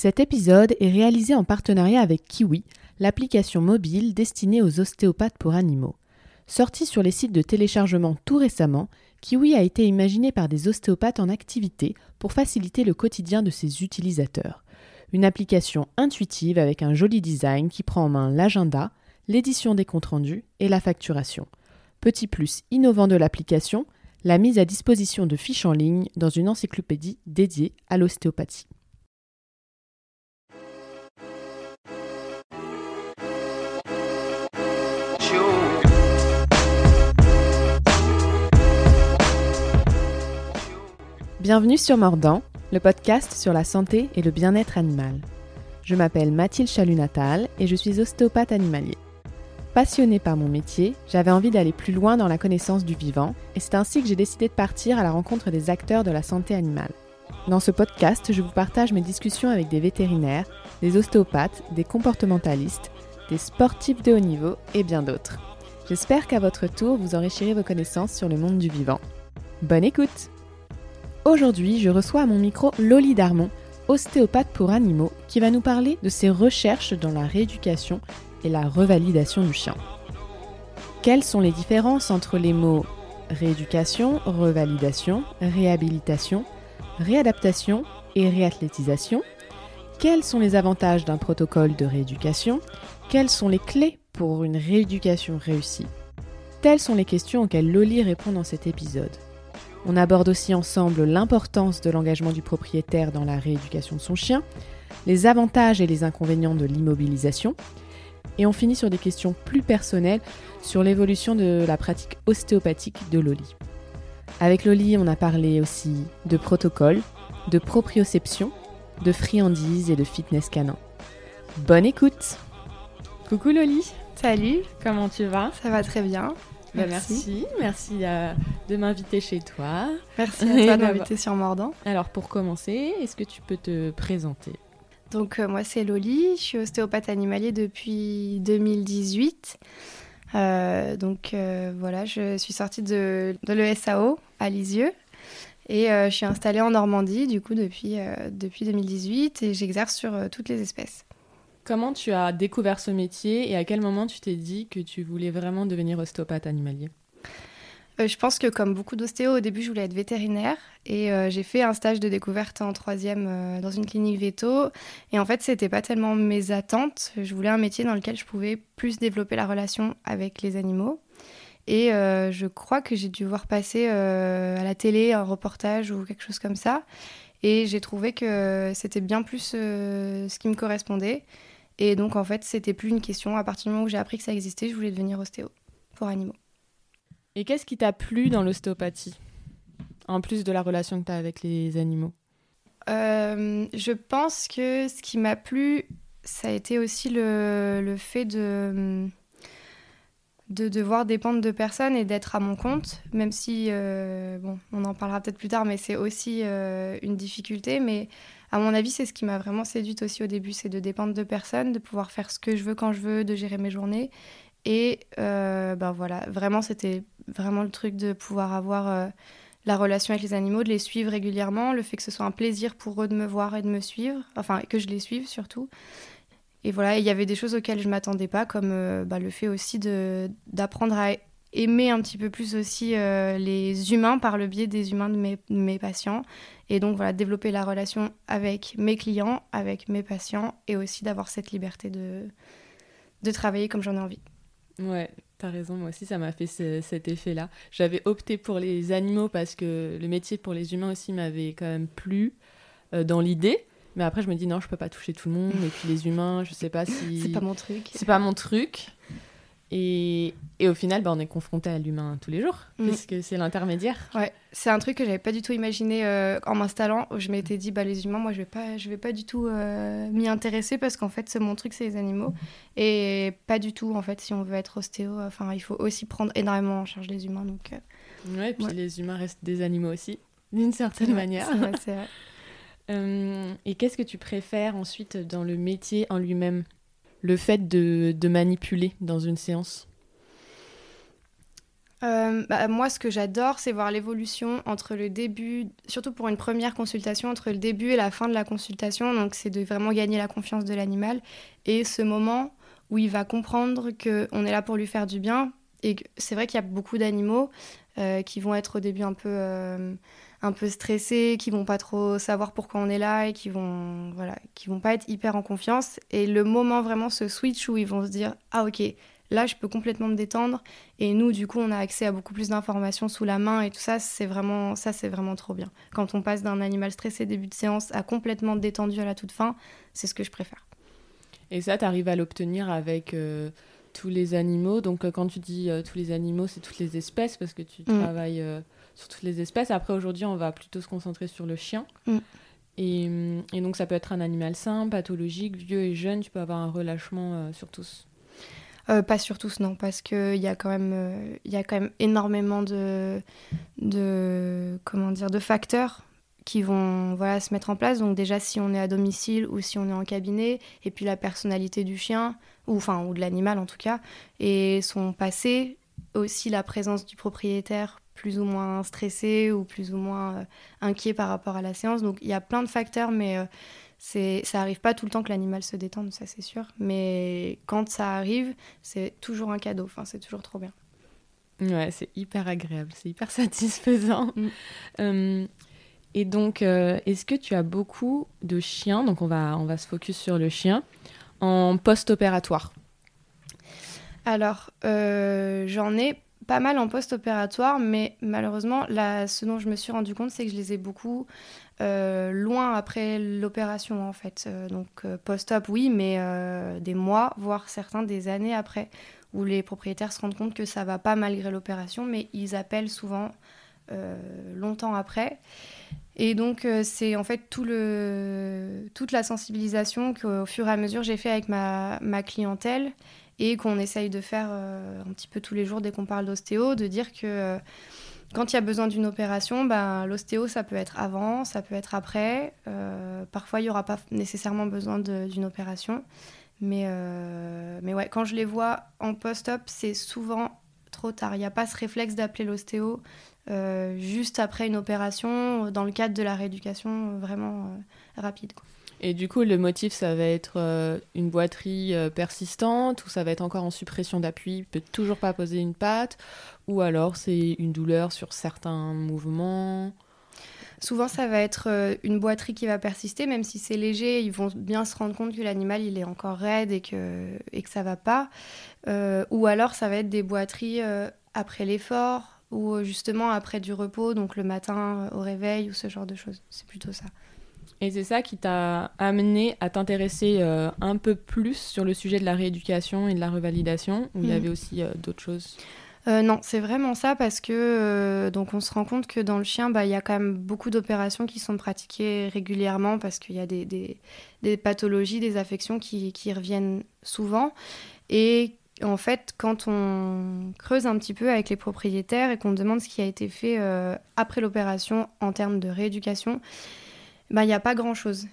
Cet épisode est réalisé en partenariat avec Kiwi, l'application mobile destinée aux ostéopathes pour animaux. Sortie sur les sites de téléchargement tout récemment, Kiwi a été imaginé par des ostéopathes en activité pour faciliter le quotidien de ses utilisateurs. Une application intuitive avec un joli design qui prend en main l'agenda, l'édition des comptes rendus et la facturation. Petit plus innovant de l'application, la mise à disposition de fiches en ligne dans une encyclopédie dédiée à l'ostéopathie. Bienvenue sur Mordant, le podcast sur la santé et le bien-être animal. Je m'appelle Mathilde Chalunatal et je suis ostéopathe animalier. Passionnée par mon métier, j'avais envie d'aller plus loin dans la connaissance du vivant et c'est ainsi que j'ai décidé de partir à la rencontre des acteurs de la santé animale. Dans ce podcast, je vous partage mes discussions avec des vétérinaires, des ostéopathes, des comportementalistes, des sportifs de haut niveau et bien d'autres. J'espère qu'à votre tour, vous enrichirez vos connaissances sur le monde du vivant. Bonne écoute Aujourd'hui, je reçois à mon micro Loli Darmon, ostéopathe pour animaux, qui va nous parler de ses recherches dans la rééducation et la revalidation du chien. Quelles sont les différences entre les mots rééducation, revalidation, réhabilitation, réadaptation et réathlétisation? Quels sont les avantages d'un protocole de rééducation? Quelles sont les clés pour une rééducation réussie? Telles sont les questions auxquelles Loli répond dans cet épisode. On aborde aussi ensemble l'importance de l'engagement du propriétaire dans la rééducation de son chien, les avantages et les inconvénients de l'immobilisation, et on finit sur des questions plus personnelles sur l'évolution de la pratique ostéopathique de Loli. Avec Loli, on a parlé aussi de protocole, de proprioception, de friandises et de fitness canin. Bonne écoute Coucou Loli Salut Comment tu vas? Ça va très bien. Bah, merci. Merci, euh, de m'inviter chez toi. Merci à toi de m'inviter sur Mordant. Alors pour commencer, est-ce que tu peux te présenter? Donc euh, moi c'est Loli, je suis ostéopathe animalier depuis 2018. Euh, donc voilà, je suis sortie de, de l'ESAO à Lisieux et je suis installée en Normandie du coup depuis, depuis 2018 et j'exerce sur toutes les espèces. Comment tu as découvert ce métier et à quel moment tu t'es dit que tu voulais vraiment devenir ostéopathe animalier? Euh, je pense que comme beaucoup d'ostéos, au début, je voulais être vétérinaire et euh, j'ai fait un stage de découverte en troisième euh, dans une clinique veto. Et en fait, c'était pas tellement mes attentes. Je voulais un métier dans lequel je pouvais plus développer la relation avec les animaux. Et je crois que j'ai dû voir passer à la télé un reportage ou quelque chose comme ça. Et j'ai trouvé que c'était bien plus ce qui me correspondait. Et donc, en fait, c'était plus une question. À partir du moment où j'ai appris que ça existait, je voulais devenir ostéo pour animaux. Et qu'est-ce qui t'a plu dans l'ostéopathie En plus de la relation que tu as avec les animaux? Euh, Je pense que ce qui m'a plu, ça a été aussi le, le fait de, de devoir dépendre de personnes et d'être à mon compte, même si, euh, bon, on en parlera peut-être plus tard, mais c'est aussi euh, une difficulté. Mais à mon avis, c'est ce qui m'a vraiment séduite aussi au début, c'est de dépendre de personnes, de pouvoir faire ce que je veux quand je veux, de gérer mes journées. Et euh, ben voilà, vraiment, c'était vraiment le truc de pouvoir avoir euh, la relation avec les animaux, de les suivre régulièrement, le fait que ce soit un plaisir pour eux de me voir et de me suivre, enfin que je les suive surtout. Et voilà, il y avait des choses auxquelles je m'attendais pas, comme euh, bah, le fait aussi d'apprendre à aimer un petit peu plus aussi euh, les humains par le biais des humains de mes, mes, patients. Et donc voilà, développer la relation avec mes clients, avec mes patients, et aussi d'avoir cette liberté de, de travailler comme j'en ai envie. Ouais, t'as raison, moi aussi ça m'a fait cet effet-là. J'avais opté pour les animaux parce que le métier pour les humains aussi m'avait quand même plu euh, dans l'idée. Mais après, je me dis non, je peux pas toucher tout le monde. Et puis les humains, je sais pas si. c'est pas mon truc. C'est pas mon truc. Et, et, au final, bah, on est confronté à l'humain tous les jours, mm. puisque c'est l'intermédiaire. Ouais, c'est un truc que j'avais pas du tout imaginé euh, en m'installant. Je m'étais dit, bah, les humains, moi, je vais pas, je vais pas du tout euh, m'y intéresser parce qu'en fait, c'est mon truc, c'est les animaux. Et pas du tout, en fait, si on veut être ostéo, enfin, il faut aussi prendre énormément en charge les humains. Donc, euh, ouais, et puis les humains restent des animaux aussi, d'une certaine manière. C'est vrai. et qu'est-ce que tu préfères ensuite dans le métier en lui-même? Le fait de, manipuler dans une séance euh, bah, moi, ce que j'adore, c'est voir l'évolution entre le début, surtout pour une première consultation, entre le début et la fin de la consultation. Donc, c'est de vraiment gagner la confiance de l'animal et ce moment où il va comprendre qu'on est là pour lui faire du bien. Et c'est vrai qu'il y a beaucoup d'animaux euh, qui vont être au début un peu, euh, un peu stressés, qui vont pas trop savoir pourquoi on est là et qui vont, voilà, qui vont pas être hyper en confiance. Et le moment vraiment, ce switch où ils vont se dire Ah, ok, Là, je peux complètement me détendre. Et nous, du coup, on a accès à beaucoup plus d'informations sous la main et tout ça, c'est vraiment, ça, c'est vraiment trop bien. Quand on passe d'un animal stressé début de séance à complètement détendu à la toute fin, c'est ce que je préfère. Et ça, tu arrives à l'obtenir avec euh, tous les animaux. Donc, euh, quand tu dis euh, tous les animaux, c'est toutes les espèces parce que tu mm. travailles sur toutes les espèces. Après, aujourd'hui, on va plutôt se concentrer sur le chien. Mm. Et, et, donc, ça peut être un animal sain, pathologique, vieux et jeune. Tu peux avoir un relâchement sur tous. Euh, pas sur tous, non, parce qu'il y, a quand même, euh, y a quand même énormément de, de, comment dire, de facteurs qui vont voilà, se mettre en place. Donc déjà, si on est à domicile ou si on est en cabinet, et puis la personnalité du chien, ou, enfin, ou de l'animal en tout cas, et son passé, aussi la présence du propriétaire plus ou moins stressé ou plus ou moins euh, inquiet par rapport à la séance. Donc il y a plein de facteurs, mais c'est ça arrive pas tout le temps que l'animal se détende, ça c'est sûr. Mais quand ça arrive, c'est toujours un cadeau. Enfin, c'est toujours trop bien. Ouais, c'est hyper agréable, c'est hyper satisfaisant. Mm. Euh, et donc, euh, est-ce que tu as beaucoup de chiens? Donc, on va, on va se focus sur le chien en post-opératoire. Alors, euh, j'en ai pas mal en post-opératoire, mais malheureusement, ce dont je me suis rendu compte, c'est que je les ai beaucoup euh, loin après l'opération, en fait. Euh, donc, euh, post-op, oui, mais des mois, voire certains des années après, où les propriétaires se rendent compte que ça va pas malgré l'opération, mais ils appellent souvent longtemps après. Et donc, c'est en fait tout le, toute la sensibilisation qu'au fur et à mesure j'ai fait avec ma, ma clientèle et qu'on essaye de faire euh, un petit peu tous les jours dès qu'on parle d'ostéo, de dire que euh, quand il y a besoin d'une opération, ben, l'ostéo, ça peut être avant, ça peut être après. Euh, parfois, il n'y aura pas nécessairement besoin d'une opération. Mais, mais ouais, quand je les vois en post-op, c'est souvent trop tard. Il n'y a pas ce réflexe d'appeler l'ostéo juste après une opération, dans le cadre de la rééducation vraiment rapide. Et du coup, le motif, ça va être euh, une boiterie euh, persistante, ou ça va être encore en suppression d'appui, peut toujours pas poser une patte, ou alors c'est une douleur sur certains mouvements. Souvent, ça va être euh, une boiterie qui va persister, même si c'est léger, ils vont bien se rendre compte que l'animal il est encore raide et que, et que ça va pas. ou alors, ça va être des boiteries après l'effort, ou justement après du repos, donc le matin au réveil, ou ce genre de choses. C'est plutôt ça. Et c'est ça qui t'a amené à t'intéresser euh, un peu plus sur le sujet de la rééducation et de la revalidation, ou il y mm. avait aussi euh, d'autres choses? Euh, non, c'est vraiment ça parce que donc on se rend compte que dans le chien, bah, il y a quand même beaucoup d'opérations qui sont pratiquées régulièrement parce qu'il y a des, des, des, pathologies, des affections qui, qui, reviennent souvent. Et en fait, quand on creuse un petit peu avec les propriétaires et qu'on demande ce qui a été fait après l'opération en termes de rééducation, ben, il n'y a pas grand-chose.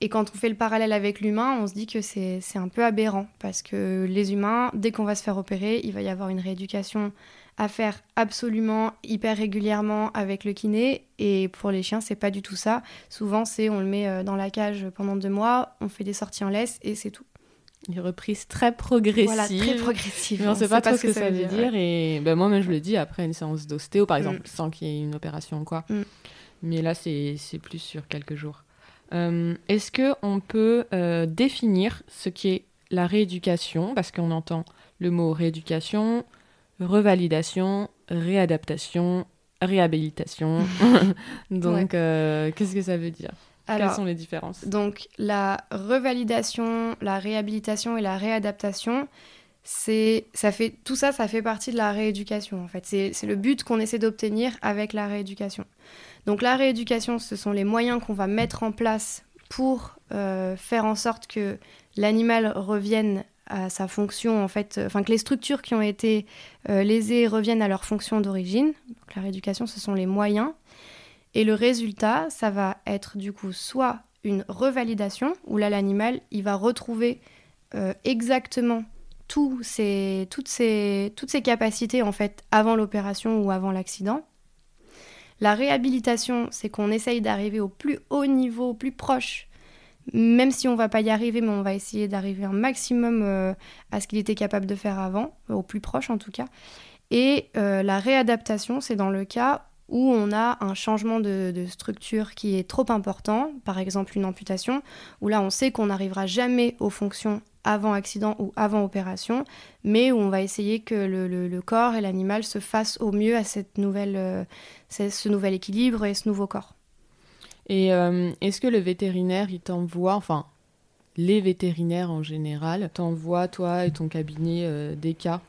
Et quand on fait le parallèle avec l'humain, on se dit que c'est un peu aberrant, parce que les humains, dès qu'on va se faire opérer, il va y avoir une rééducation à faire absolument hyper régulièrement avec le kiné. Et pour les chiens, c'est pas du tout ça. Souvent, c'est on le met euh, dans la cage pendant deux mois, on fait des sorties en laisse et c'est tout. Une reprise très progressive. Voilà, très progressive. Mais on ne sait pas, trop ce que, ça, veut dire. Et ben, moi-même, je le dis après une séance d'ostéo, par mm. exemple, sans qu'il y ait une opération quoi. Mm. Mais là, c'est plus sur quelques jours. Euh, est-ce qu'on peut euh, définir ce qu'est la rééducation? Parce qu'on entend le mot rééducation, revalidation, réadaptation, réhabilitation. donc, euh, qu'est-ce que ça veut dire? Quelles sont les différences? Donc, la revalidation, la réhabilitation et la réadaptation, c'est ça fait tout ça ça fait partie de la rééducation en fait c'est le but qu'on essaie d'obtenir avec la rééducation donc la rééducation, ce sont les moyens qu'on va mettre en place pour euh, faire en sorte que l'animal revienne à sa fonction, en fait, euh, enfin que les structures qui ont été euh, lésées reviennent à leur fonction d'origine. Donc la rééducation, ce sont les moyens. Et le résultat, ça va être du coup soit une revalidation, où là l'animal, il va retrouver exactement toutes, ces, toutes ces capacités en fait avant l'opération ou avant l'accident. La réhabilitation, c'est qu'on essaye d'arriver au plus haut niveau, au plus proche, même si on va pas y arriver, mais on va essayer d'arriver un maximum euh, à ce qu'il était capable de faire avant, au plus proche en tout cas. Et euh, la réadaptation, c'est dans le cas où on a un changement de, structure qui est trop important, par exemple une amputation, où là on sait qu'on n'arrivera jamais aux fonctions avant accident ou avant opération, mais où on va essayer que le, corps et l'animal se fassent au mieux à cette nouvelle, euh, ce nouvel équilibre et ce nouveau corps. Et euh, est-ce que le vétérinaire, il t'envoie, enfin, les vétérinaires en général, t'envoient, toi et ton cabinet, euh, des cas?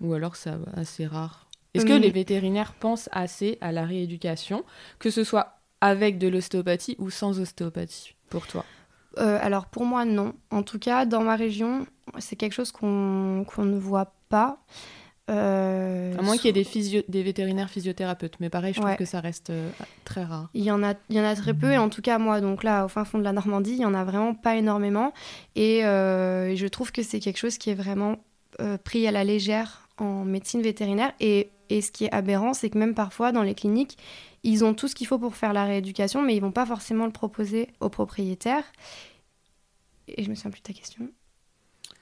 Ou alors c'est assez rare? Est-ce que les vétérinaires pensent assez à la rééducation, que ce soit avec de l'ostéopathie ou sans ostéopathie, pour toi? Euh, alors pour moi non. En tout cas, dans ma région, c'est quelque chose qu'on ne voit pas. Euh, à moins qu'il y ait des, des vétérinaires physiothérapeutes, mais pareil, je trouve que ça reste euh, très rare. Il y, en a, il y en a très peu, et en tout cas, moi, donc là, au fin fond de la Normandie, il y en a vraiment pas énormément. Et euh, je trouve que c'est quelque chose qui est vraiment pris à la légère en médecine vétérinaire. Et, et ce qui est aberrant, c'est que même parfois, dans les cliniques, ils ont tout ce qu'il faut pour faire la rééducation, mais ils vont pas forcément le proposer aux propriétaires. Et je me souviens plus de ta question.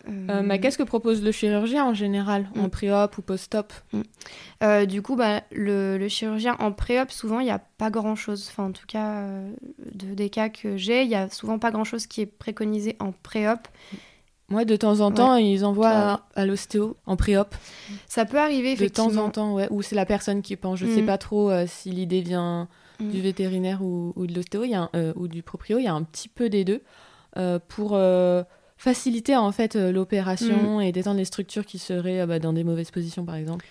Euh, bah, qu'est-ce que propose le chirurgien en général, en mm. pré-op ou post-op? Mm. euh, Du coup, bah, le, chirurgien en pré-op, souvent, il n'y a pas grand-chose. Enfin, en tout cas, euh, de, des cas que j'ai, il n'y a souvent pas grand-chose qui est préconisé en pré-op. Moi, de temps en temps, ils envoient à, l'ostéo en pré-op. Ça peut arriver, effectivement. De temps en temps, ouais. Ou c'est la personne qui pense. Je ne sais mm. pas trop si l'idée vient du vétérinaire ou, ou de l'ostéo ou du proprio. Il y a un petit peu des deux. pour faciliter en fait euh, l'opération mm. et détendre les structures qui seraient euh, bah, dans des mauvaises positions par exemple.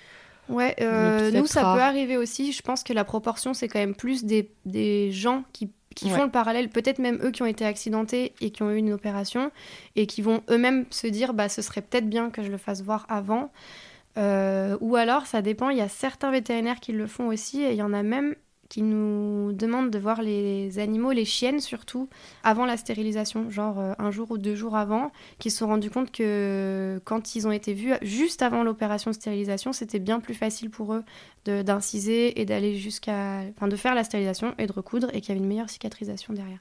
Ouais, euh, nous ça peut arriver aussi. Je pense que la proportion c'est quand même plus des, des gens qui, qui font le parallèle, peut-être même eux qui ont été accidentés et qui ont eu une opération et qui vont eux-mêmes se dire bah ce serait peut-être bien que je le fasse voir avant. ou alors ça dépend, il y a certains vétérinaires qui le font aussi et il y en a même qui nous demandent de voir les animaux, les chiennes surtout, avant la stérilisation, genre euh, un jour ou deux jours avant, qui se sont rendus compte que quand ils ont été vus juste avant l'opération de stérilisation, c'était bien plus facile pour eux d'inciser et d'aller jusqu'à. Enfin, de faire la stérilisation et de recoudre et qu'il y avait une meilleure cicatrisation derrière.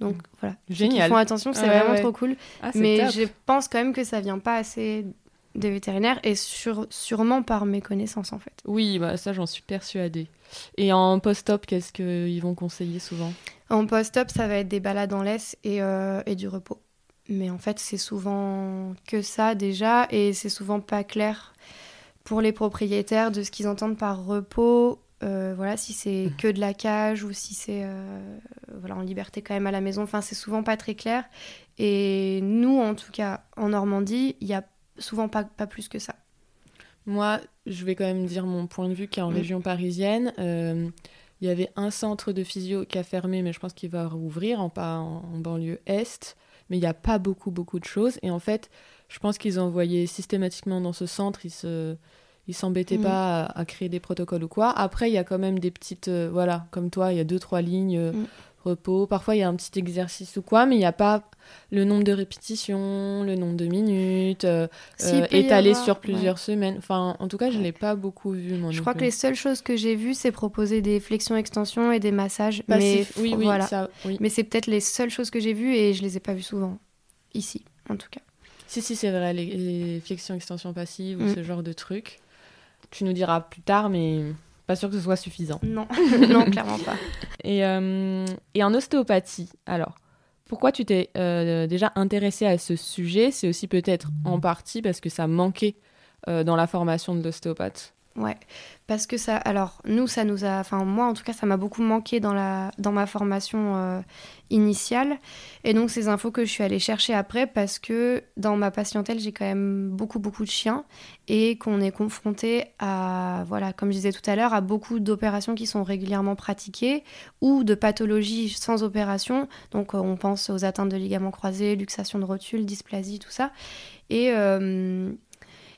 Donc voilà. Génial. Ils font attention, c'est vraiment trop cool. Ah, mais je pense quand même que ça vient pas assez des vétérinaires et sûrement par mes connaissances en fait. Oui, bah ça j'en suis persuadée. Et en post-op, qu'est-ce qu'ils vont conseiller souvent? En post-op, ça va être des balades en laisse et, euh, et du repos. Mais en fait, c'est souvent que ça déjà et c'est souvent pas clair pour les propriétaires de ce qu'ils entendent par repos. Euh, voilà, si c'est mmh. que de la cage ou si c'est euh, voilà, en liberté quand même à la maison. Enfin, c'est souvent pas très clair. Et nous, en tout cas, en Normandie, il y a souvent pas, pas plus que ça. Moi, je vais quand même dire mon point de vue qui est en région parisienne. Euh, il y avait un centre de physio qui a fermé, mais je pense qu'il va rouvrir en, en, en banlieue est. Mais il n'y a pas beaucoup, beaucoup de choses. Et en fait, je pense qu'ils envoyaient systématiquement dans ce centre. Ils se ils s'embêtaient mm. pas à, créer des protocoles ou quoi. Après, il y a quand même des petites, euh, voilà, comme toi, il y a deux trois lignes euh, mm repos. Parfois, il y a un petit exercice ou quoi, mais il n'y a pas le nombre de répétitions, le nombre de minutes, euh, euh, étalé sur plusieurs semaines. Enfin, en tout cas, je ne l'ai pas beaucoup vu. je crois que les seules choses que j'ai vues, c'est proposer des flexions-extensions et des massages. Mais oui, oui, voilà. Ça, oui. Mais c'est peut-être les seules choses que j'ai vues et je ne les ai pas vues souvent. Ici, en tout cas. Si, si, c'est vrai, les, flexions-extensions passives ou mm. ce genre de trucs. Tu nous diras plus tard, mais pas sûr que ce soit suffisant. Non, non, clairement pas. Et, euh, et, en ostéopathie, alors, pourquoi tu t'es euh, déjà intéressée à ce sujet? C'est aussi peut-être en partie parce que ça manquait euh, dans la formation de l'ostéopathe? Ouais, parce que ça, alors nous, ça nous a, enfin moi en tout cas, ça m'a beaucoup manqué dans, la, dans ma formation euh, initiale. Et donc ces infos que je suis allée chercher après parce que dans ma patientèle, j'ai quand même beaucoup, beaucoup de chiens et qu'on est confronté à, voilà, comme je disais tout à l'heure, à beaucoup d'opérations qui sont régulièrement pratiquées ou de pathologies sans opération. Donc euh, on pense aux atteintes de ligaments croisés, luxation de rotule, dysplasie, tout ça. Et euh,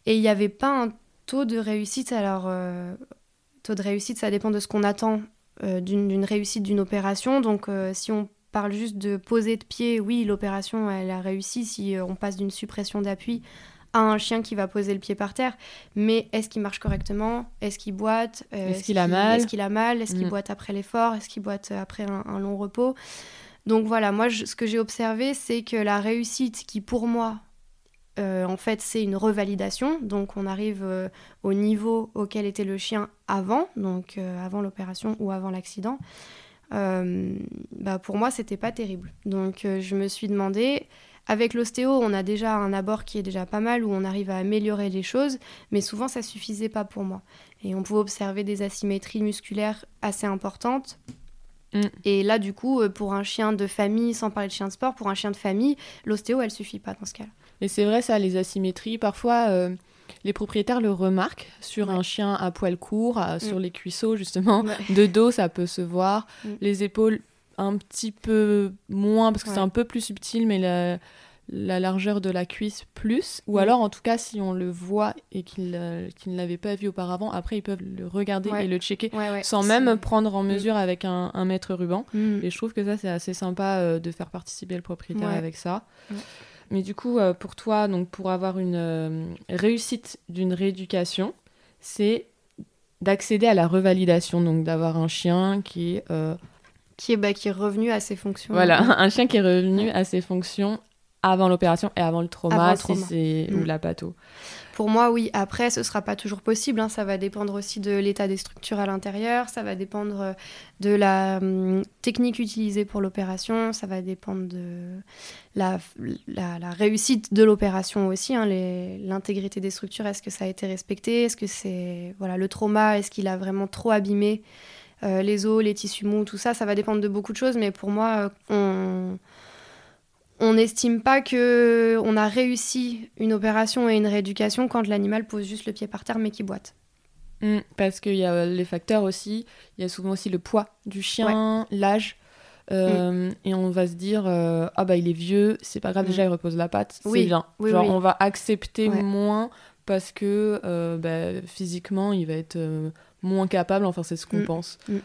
et il n'y avait pas un taux de réussite, alors, euh, taux de réussite, ça dépend de ce qu'on attend euh, d'une réussite d'une opération. Donc, euh, si on parle juste de poser de pied, oui, l'opération, elle a réussi. Si on passe d'une suppression d'appui à un chien qui va poser le pied par terre. Mais est-ce qu'il marche correctement? Est-ce qu'il boite? Est-ce qu'il a mal? Est-ce qu'il a mal? Est-ce qu'il boite après l'effort? Est-ce qu'il boite après un, long repos? Donc voilà, moi, ce que j'ai observé, c'est que la réussite qui, pour moi, euh, en fait, c'est une revalidation. Donc, on arrive euh, au niveau auquel était le chien avant, donc avant l'opération ou avant l'accident. bah, pour moi, c'était pas terrible. Donc, je me suis demandé avec l'ostéo, on a déjà un abord qui est déjà pas mal, où on arrive à améliorer les choses, mais souvent ça suffisait pas pour moi. Et on pouvait observer des asymétries musculaires assez importantes. Mm. Et là, du coup, euh, pour un chien de famille, sans parler de chien de sport, pour un chien de famille, l'ostéo, elle suffit pas dans ce cas-là. Et c'est vrai, ça, les asymétries, parfois, euh, les propriétaires le remarquent sur un chien à poil court, mm. sur les cuisseaux, justement. De dos, ça peut se voir. Mm. Les épaules, un petit peu moins parce que c'est un peu plus subtil, mais la, la, largeur de la cuisse plus. Ou mm. alors, en tout cas, si on le voit et qu'il euh, ne l'avait pas vu auparavant, après, ils peuvent le regarder et le checker sans même prendre en mesure avec un, un mètre ruban. Et je trouve que ça, c'est assez sympa euh, de faire participer le propriétaire avec ça. Mais du coup, euh, pour toi, donc pour avoir une réussite d'une rééducation, c'est d'accéder à la revalidation, donc d'avoir un chien qui est qui est, bah, qui est revenu à ses fonctions. Voilà, un chien qui est revenu à ses fonctions avant l'opération et avant le trauma, si c'est ou mm. la patho. Pour moi, oui. Après, ce sera pas toujours possible. Hein. Ça va dépendre aussi de l'état des structures à l'intérieur. Ça va dépendre euh, de la hum, technique utilisée pour l'opération. Ça va dépendre de la, réussite de l'opération aussi. Hein. L'intégrité des structures, est-ce que ça a été respecté Est-ce que c'est voilà le trauma Est-ce qu'il a vraiment trop abîmé euh, les os, les tissus mous, tout ça, ça va dépendre de beaucoup de choses, mais pour moi, euh, on n'estime pas que on a réussi une opération et une rééducation quand l'animal pose juste le pied par terre mais qui boite. Mm, parce qu'il y a les facteurs aussi, il y a souvent aussi le poids du chien, l'âge. Euh. Et on va se dire, ah bah il est vieux, c'est pas grave, mm. déjà il repose la patte, c'est bien. Genre on va accepter moins parce que bah, physiquement il va être moins capable, enfin c'est ce qu'on mm. pense. Mm.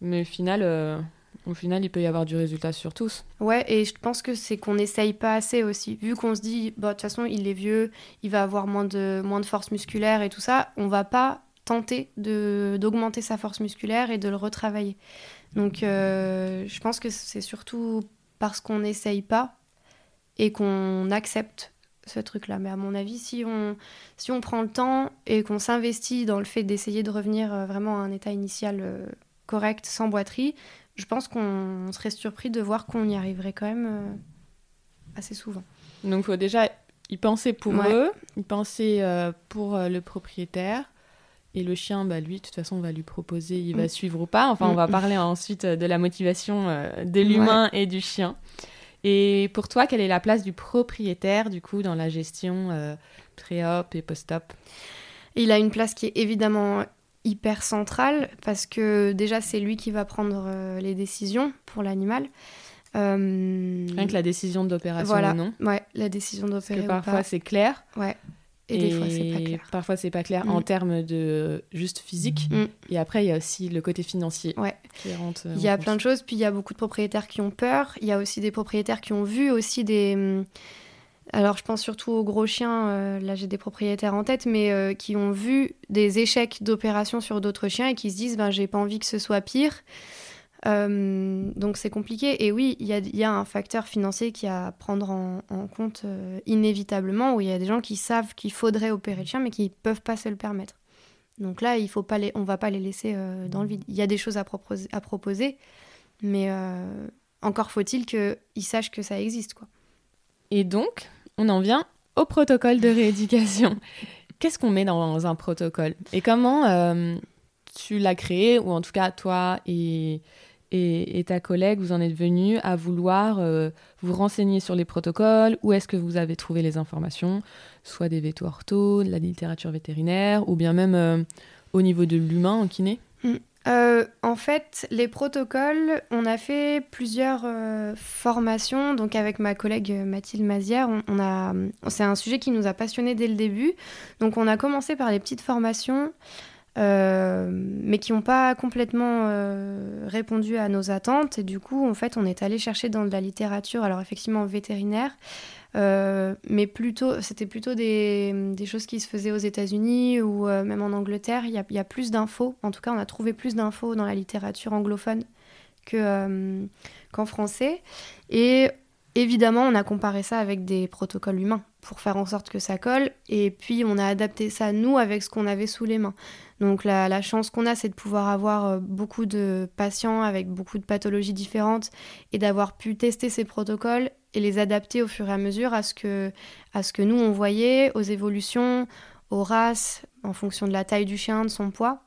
Mais au final, euh, au final, il peut y avoir du résultat sur tous. Ouais, et je pense que c'est qu'on n'essaye pas assez aussi. Vu qu'on se dit, bah, de toute façon, il est vieux, il va avoir moins de, moins de force musculaire et tout ça, on va pas tenter d'augmenter sa force musculaire et de le retravailler. Donc euh, je pense que c'est surtout parce qu'on n'essaye pas et qu'on accepte ce truc-là. Mais à mon avis, si on, si on prend le temps et qu'on s'investit dans le fait d'essayer de revenir euh, vraiment à un état initial euh, correct, sans boiterie, je pense qu'on serait surpris de voir qu'on y arriverait quand même euh, assez souvent. Donc il faut déjà y penser pour eux, y penser pour le propriétaire. Et le chien, bah, lui, de toute façon, on va lui proposer, il va mm. suivre ou pas. Enfin, on va mm. parler ensuite de la motivation de l'humain et du chien. Et pour toi, quelle est la place du propriétaire, du coup, dans la gestion euh, pré-op et post-op? Il a une place qui est évidemment hyper centrale parce que déjà, c'est lui qui va prendre euh, les décisions pour l'animal. Euh... Rien que la décision d'opération voilà. non Ouais, la décision d'opérer. Parce que parfois, c'est clair. Ouais. Et, des fois, c'est pas clair. Parfois, c'est pas clair en mm. termes de juste physique. Mm. Et après, il y a aussi le côté financier. Ouais. Euh, il y a plein de choses. Puis il y a beaucoup de propriétaires qui ont peur. Il y a aussi des propriétaires qui ont vu aussi des. Alors, je pense surtout aux gros chiens. Euh, là, j'ai des propriétaires en tête, mais euh, qui ont vu des échecs d'opération sur d'autres chiens et qui se disent ben, j'ai pas envie que ce soit pire. Euh, donc c'est compliqué. Et oui, il y, a, un facteur financier qui a à prendre en, compte inévitablement, où il y a des gens qui savent qu'il faudrait opérer le chien, mais qui ne peuvent pas se le permettre. Donc là, il faut pas les, on va pas les laisser dans le vide. Il y a des choses à, proposer, à proposer mais encore faut-il qu'ils sachent que ça existe. Quoi. Et donc, on en vient au protocole de rééducation. Qu'est-ce qu'on met dans un protocole? Et comment tu l'as créé, ou en tout cas toi et, et, ta collègue, vous en êtes venu à vouloir euh, vous renseigner sur les protocoles? Où est-ce que vous avez trouvé les informations? Soit des vétos ortho, de la littérature vétérinaire, ou bien même euh, au niveau de l'humain en kiné? Euh, en fait, les protocoles, on a fait plusieurs formations. Donc, avec ma collègue Mathilde Mazière, c'est un sujet qui nous a passionnés dès le début. Donc, on a commencé par les petites formations mais qui n'ont pas complètement répondu à nos attentes. Et du coup, en fait, on est allé chercher dans de la littérature, alors effectivement vétérinaire, mais plutôt, c'était plutôt des, des, choses qui se faisaient aux États-Unis ou même en Angleterre. Il y a, plus d'infos. En tout cas, on a trouvé plus d'infos dans la littérature anglophone que, qu'en français. Et évidemment, on a comparé ça avec des protocoles humains pour faire en sorte que ça colle. Et puis, on a adapté ça, nous, avec ce qu'on avait sous les mains. Donc, la, chance qu'on a, c'est de pouvoir avoir euh, beaucoup de patients avec beaucoup de pathologies différentes et d'avoir pu tester ces protocoles et les adapter au fur et à mesure à ce que, à ce que nous, on voyait, aux évolutions, aux races, en fonction de la taille du chien, de son poids.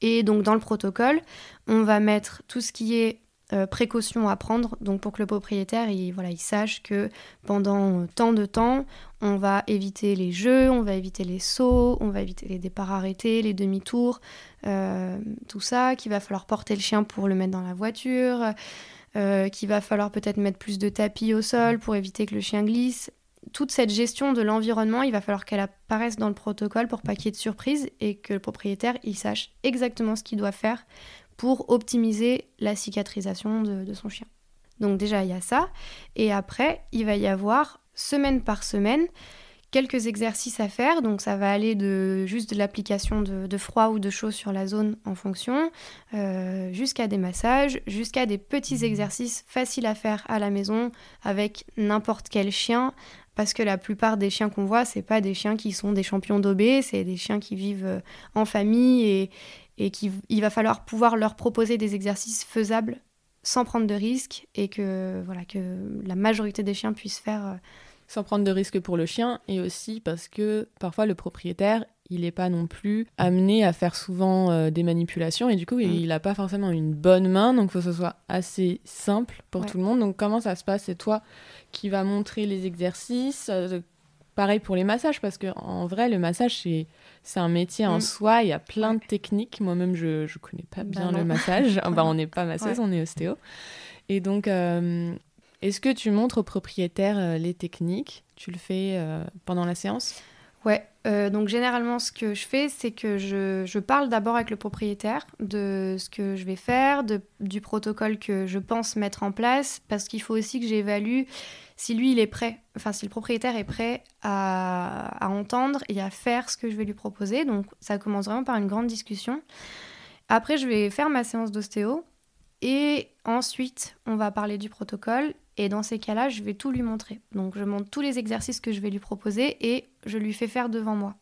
Et donc, dans le protocole, on va mettre tout ce qui est euh, précautions à prendre, donc pour que le propriétaire il, voilà, il sache que pendant tant de temps, on va éviter les jeux, on va éviter les sauts, on va éviter les départs arrêtés, les demi-tours, euh, tout ça, qu'il va falloir porter le chien pour le mettre dans la voiture, euh, qu'il va falloir peut-être mettre plus de tapis au sol pour éviter que le chien glisse. Toute cette gestion de l'environnement, il va falloir qu'elle apparaisse dans le protocole pour pas qu'il y ait de surprise et que le propriétaire il sache exactement ce qu'il doit faire pour optimiser la cicatrisation de, son chien. Donc déjà, il y a ça. Et après, il va y avoir, semaine par semaine, quelques exercices à faire. Donc ça va aller de juste de l'application de, froid ou de chaud sur la zone en fonction, euh, jusqu'à des massages, jusqu'à des petits exercices faciles à faire à la maison avec n'importe quel chien. Parce que la plupart des chiens qu'on voit, c'est pas des chiens qui sont des champions d'OB, c'est des chiens qui vivent euh, en famille et, et qu'il va falloir pouvoir leur proposer des exercices faisables sans prendre de risques et que, voilà, que la majorité des chiens puissent faire. Sans prendre de risques pour le chien et aussi parce que parfois le propriétaire, il n'est pas non plus amené à faire souvent euh, des manipulations et du coup mm. il n'a pas forcément une bonne main donc il faut que ce soit assez simple pour tout le monde. Donc comment ça se passe? C'est toi qui vas montrer les exercices euh, Pareil pour les massages parce que en vrai le massage c'est c'est un métier en mm. soi, il y a plein de techniques. Moi-même, je ne connais pas bah bien le massage. bah, on n'est pas masseuse, on est ostéo. Et donc, euh, est-ce que tu montres au propriétaire euh, les techniques? Tu le fais euh, pendant la séance? Ouais, donc généralement ce que je fais, c'est que je, je parle d'abord avec le propriétaire de ce que je vais faire, de, du protocole que je pense mettre en place, parce qu'il faut aussi que j'évalue si lui, il est prêt, enfin, si le propriétaire est prêt à, entendre et à faire ce que je vais lui proposer. Donc, ça commence vraiment par une grande discussion. Après, je vais faire ma séance d'ostéo. Et ensuite, on va parler du protocole. Et dans ces cas-là, je vais tout lui montrer. Donc, je montre tous les exercices que je vais lui proposer et je lui fais faire devant moi.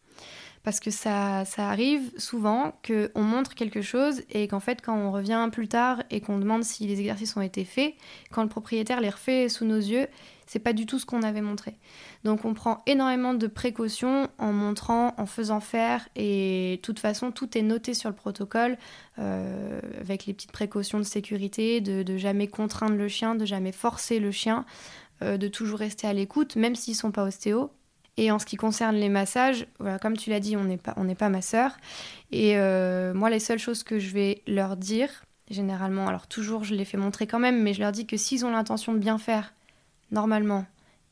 Parce que ça, ça arrive souvent qu'on montre quelque chose et qu'en fait, quand on revient plus tard et qu'on demande si les exercices ont été faits, quand le propriétaire les refait sous nos yeux, c'est pas du tout ce qu'on avait montré. Donc on prend énormément de précautions en montrant, en faisant faire, et de toute façon tout est noté sur le protocole euh, avec les petites précautions de sécurité, de, jamais contraindre le chien, de jamais forcer le chien, euh, de toujours rester à l'écoute, même s'ils sont pas ostéo. Et en ce qui concerne les massages, voilà, comme tu l'as dit, on n'est pas, on pas. Et euh, moi, les seules choses que je vais leur dire, généralement, alors toujours, je les fais montrer quand même, mais je leur dis que s'ils ont l'intention de bien faire, normalement,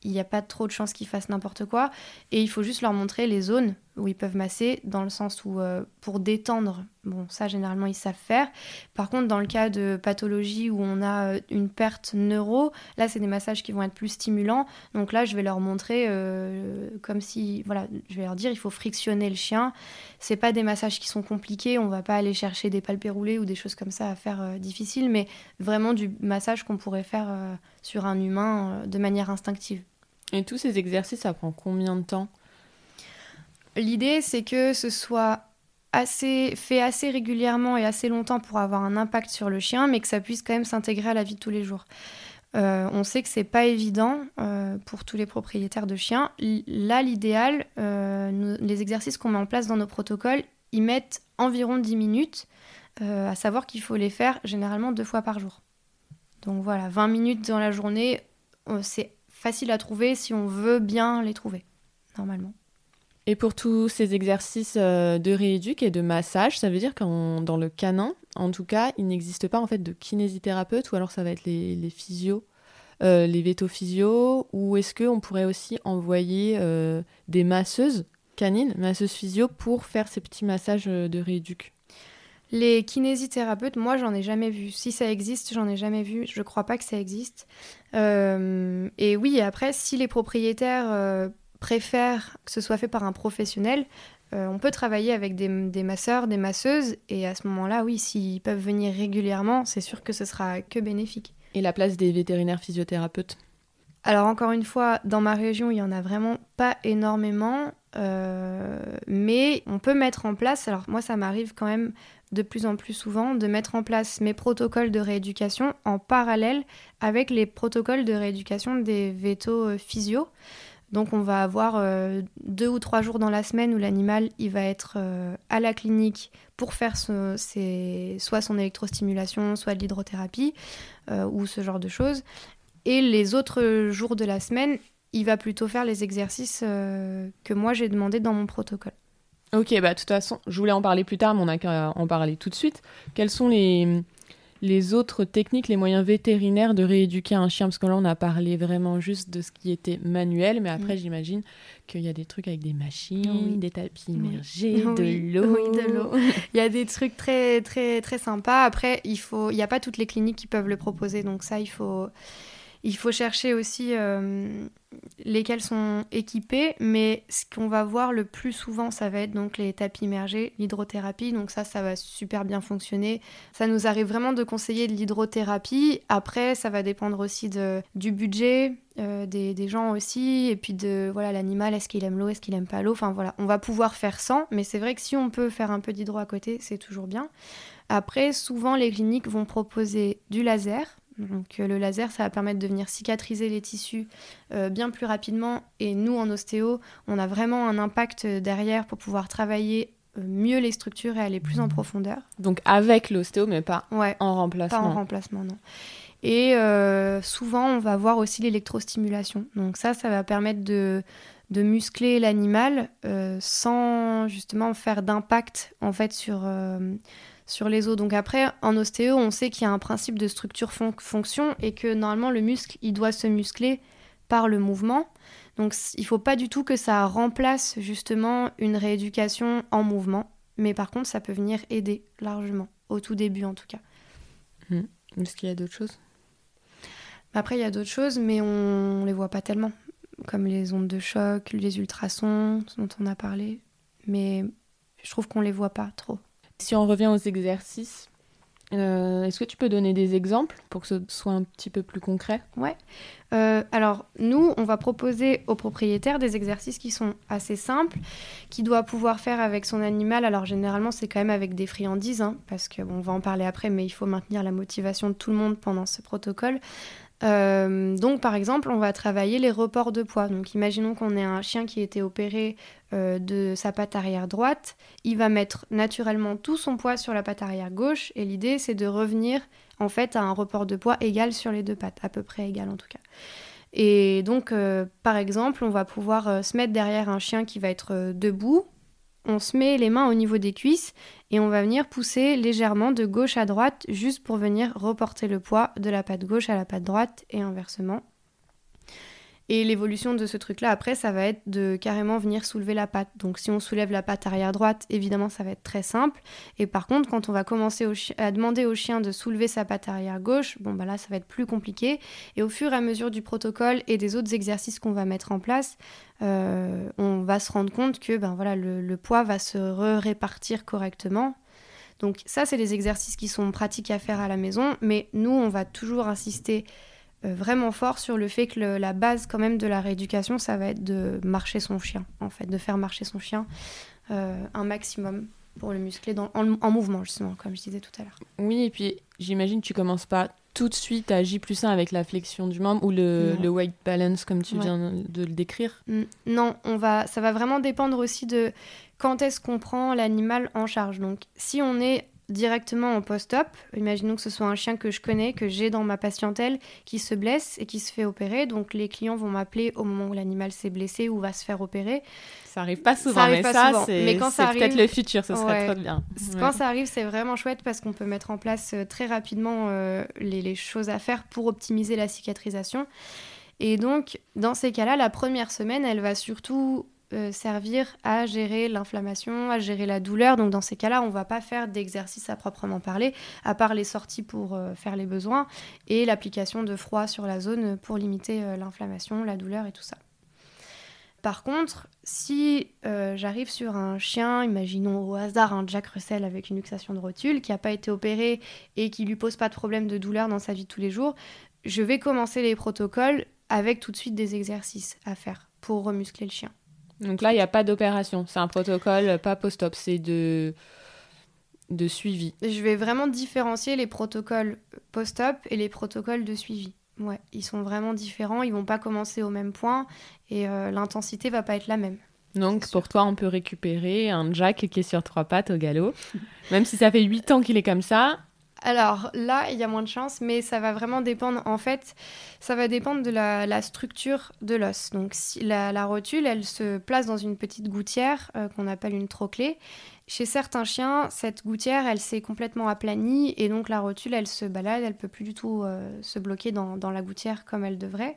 il n'y a pas trop de chances qu'ils fassent n'importe quoi. Et il faut juste leur montrer les zones où ils peuvent masser, dans le sens où euh, pour détendre, bon, ça généralement ils savent faire. Par contre, dans le cas de pathologie où on a euh, une perte neuro, là c'est des massages qui vont être plus stimulants. Donc là, je vais leur montrer euh, comme si, voilà, je vais leur dire il faut frictionner le chien. C'est pas des massages qui sont compliqués, on va pas aller chercher des palpés roulés ou des choses comme ça à faire difficiles, mais vraiment du massage qu'on pourrait faire sur un humain de manière instinctive. Et tous ces exercices, ça prend combien de temps? L'idée, c'est que ce soit assez, fait assez régulièrement et assez longtemps pour avoir un impact sur le chien, mais que ça puisse quand même s'intégrer à la vie de tous les jours. Euh, on sait que c'est pas évident euh, pour tous les propriétaires de chiens. là, l'idéal, euh, les exercices qu'on met en place dans nos protocoles, ils mettent environ 10 minutes, à savoir qu'il faut les faire généralement deux fois par jour. Donc voilà, 20 minutes dans la journée, c'est facile à trouver si on veut bien les trouver, normalement. Et pour tous ces exercices euh, de rééduc et de massage, ça veut dire que dans le canin, en tout cas, il n'existe pas en fait de kinésithérapeute ou alors ça va être les, les physios, euh, les vétophysios, ou est-ce qu'on pourrait aussi envoyer euh, des masseuses canine, masseuse physio, pour faire ces petits massages de rééduc? Les kinésithérapeutes, moi, j'en ai jamais vu. Si ça existe, j'en ai jamais vu. Je crois pas que ça existe. Euh, et oui, après, si les propriétaires euh, préfèrent que ce soit fait par un professionnel, euh, on peut travailler avec des, des, masseurs, des masseuses. Et à ce moment-là, oui, s'ils peuvent venir régulièrement, c'est sûr que ce sera que bénéfique. Et la place des vétérinaires physiothérapeutes? Alors encore une fois, dans ma région, il y en a vraiment pas énormément, mais on peut mettre en place. Alors moi, ça m'arrive quand même de plus en plus souvent de mettre en place mes protocoles de rééducation en parallèle avec les protocoles de rééducation des vétos euh, physio. Donc on va avoir euh, deux ou trois jours dans la semaine où l'animal il va être euh, à la clinique pour faire soit son électrostimulation, soit de l'hydrothérapie ou ce genre de choses. Et les autres jours de la semaine, il va plutôt faire les exercices que moi j'ai demandé dans mon protocole. Ok, bah de toute façon, je voulais en parler plus tard, mais on a qu'à en parler tout de suite. Quelles sont les, les autres techniques, les moyens vétérinaires de rééduquer un chien Parce que là, on a parlé vraiment juste de ce qui était manuel, mais après, j'imagine qu'il y a des trucs avec des machines, des tapis immergés, de l'eau. Oui, de l'eau. il y a des trucs très, très, très sympas. Après, il faut, il n'y a pas toutes les cliniques qui peuvent le proposer, donc ça, il faut il faut chercher aussi euh, lesquels sont équipés, mais ce qu'on va voir le plus souvent, ça va être donc les tapis immergés, l'hydrothérapie. Donc ça, ça va super bien fonctionner. Ça nous arrive vraiment de conseiller de l'hydrothérapie. Après, ça va dépendre aussi de, du budget, euh, des, des, gens aussi, et puis de voilà l'animal, est-ce qu'il aime l'eau, est-ce qu'il aime pas l'eau? Enfin voilà, on va pouvoir faire sans, mais c'est vrai que si on peut faire un peu d'hydro à côté, c'est toujours bien. Après, souvent les cliniques vont proposer du laser. Donc euh, le laser, ça va permettre de venir cicatriser les tissus euh, bien plus rapidement. Et nous, en ostéo, on a vraiment un impact derrière pour pouvoir travailler euh, mieux les structures et aller plus en profondeur. Donc avec l'ostéo, mais pas en remplacement. Pas en remplacement, non. Et souvent, on va voir aussi l'électrostimulation. Donc ça, ça va permettre de, de muscler l'animal sans justement faire d'impact en fait sur sur les os. Donc après, en ostéo, on sait qu'il y a un principe de structure-fonction et que normalement le muscle, il doit se muscler par le mouvement. Donc il faut pas du tout que ça remplace justement une rééducation en mouvement, mais par contre ça peut venir aider largement, au tout début en tout cas. Mmh. Est-ce qu'il y a d'autres choses? Après il y a d'autres choses, mais on les voit pas tellement, comme les ondes de choc, les ultrasons dont on a parlé, mais je trouve qu'on les voit pas trop. Si on revient aux exercices, euh, est-ce que tu peux donner des exemples pour que ce soit un petit peu plus concret? Ouais. Euh, alors, nous, on va proposer aux propriétaires des exercices qui sont assez simples, qui doit pouvoir faire avec son animal. Alors, généralement, c'est quand même avec des friandises, hein, parce qu'on on va en parler après, mais il faut maintenir la motivation de tout le monde pendant ce protocole. Euh, donc, par exemple, on va travailler les reports de poids. Donc, imaginons qu'on ait un chien qui été opéré euh, de sa patte arrière droite. Il va mettre naturellement tout son poids sur la patte arrière gauche. Et l'idée, c'est de revenir en fait à un report de poids égal sur les deux pattes, à peu près égal en tout cas. Et donc, euh, par exemple, on va pouvoir se mettre derrière un chien qui va être debout. On se met les mains au niveau des cuisses et on va venir pousser légèrement de gauche à droite juste pour venir reporter le poids de la patte gauche à la patte droite et inversement. Et l'évolution de ce truc-là, après, ça va être de carrément venir soulever la patte. Donc si on soulève la patte arrière droite, évidemment, ça va être très simple. Et par contre, quand on va commencer à demander au chien de soulever sa patte arrière gauche, bon, bah là, ça va être plus compliqué. Et au fur et à mesure du protocole et des autres exercices qu'on va mettre en place, euh, on va se rendre compte que ben, voilà, le, poids va se répartir correctement. Donc ça, c'est des exercices qui sont pratiques à faire à la maison, mais nous, on va toujours insister vraiment fort sur le fait que la base quand même de la rééducation, ça va être de marcher son chien, en fait, de faire marcher son chien euh, un maximum pour le muscler dans, en, mouvement, justement, comme je disais tout à l'heure. Oui, et puis j'imagine que tu commences pas tout de suite à J plus 1 avec la flexion du membre ou le, le weight balance comme tu viens de le décrire Non, on va, ça va vraiment dépendre aussi de quand est-ce qu'on prend l'animal en charge. Donc si on est directement en post-op. Imaginons que ce soit un chien que je connais, que j'ai dans ma patientèle, qui se blesse et qui se fait opérer. Donc les clients vont m'appeler au moment où l'animal s'est blessé ou va se faire opérer. Ça arrive pas souvent, mais ça, c'est peut-être le futur, ce serait trop bien. Quand ça arrive, c'est vraiment chouette parce qu'on peut mettre en place euh, très rapidement euh, les, les choses à faire pour optimiser la cicatrisation. Et donc, dans ces cas-là, la première semaine, elle va surtout servir à gérer l'inflammation, à gérer la douleur. Donc dans ces cas-là, on ne va pas faire d'exercice à proprement parler, à part les sorties pour euh, faire les besoins et l'application de froid sur la zone pour limiter euh, l'inflammation, la douleur et tout ça. Par contre, si j'arrive sur un chien, imaginons au hasard un Jack Russell avec une luxation de rotule qui n'a pas été opéré et qui lui pose pas de problème de douleur dans sa vie de tous les jours, je vais commencer les protocoles avec tout de suite des exercices à faire pour remuscler le chien. Donc là, il n'y a pas d'opération, c'est un protocole pas post-op, c'est de de suivi. Je vais vraiment différencier les protocoles post-op et les protocoles de suivi. Ouais, ils sont vraiment différents, ils vont pas commencer au même point et euh, l'intensité va pas être la même. Donc pour toi, on peut récupérer un Jack qui est sur trois pattes au galop. même si ça fait 8 ans qu'il est comme ça, alors là, il y a moins de chance, mais ça va vraiment dépendre. En fait, ça va dépendre de la, structure de l'os. Donc, la, rotule, elle se place dans une petite gouttière euh, qu'on appelle une trochlée. Chez certains chiens, cette gouttière, elle s'est complètement aplanie et donc la rotule, elle se balade, elle peut plus du tout euh, se bloquer dans, la gouttière comme elle devrait.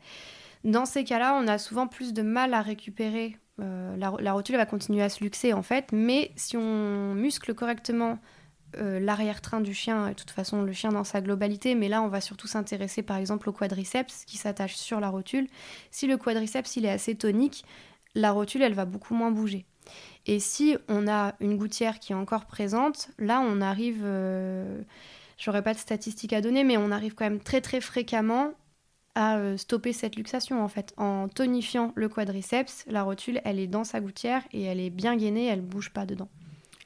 Dans ces cas-là, on a souvent plus de mal à récupérer. Euh, la, la, rotule va continuer à se luxer en fait, mais si on muscle correctement euh, l'arrière-train du chien, de toute façon le chien dans sa globalité, mais là on va surtout s'intéresser par exemple au quadriceps qui s'attache sur la rotule. Si le quadriceps il est assez tonique, la rotule elle va beaucoup moins bouger. Et si on a une gouttière qui est encore présente, là on arrive, euh, j'aurais pas de statistiques à donner, mais on arrive quand même très très fréquemment à euh, stopper cette luxation en fait. En tonifiant le quadriceps, la rotule elle est dans sa gouttière et elle est bien gainée, elle bouge pas dedans.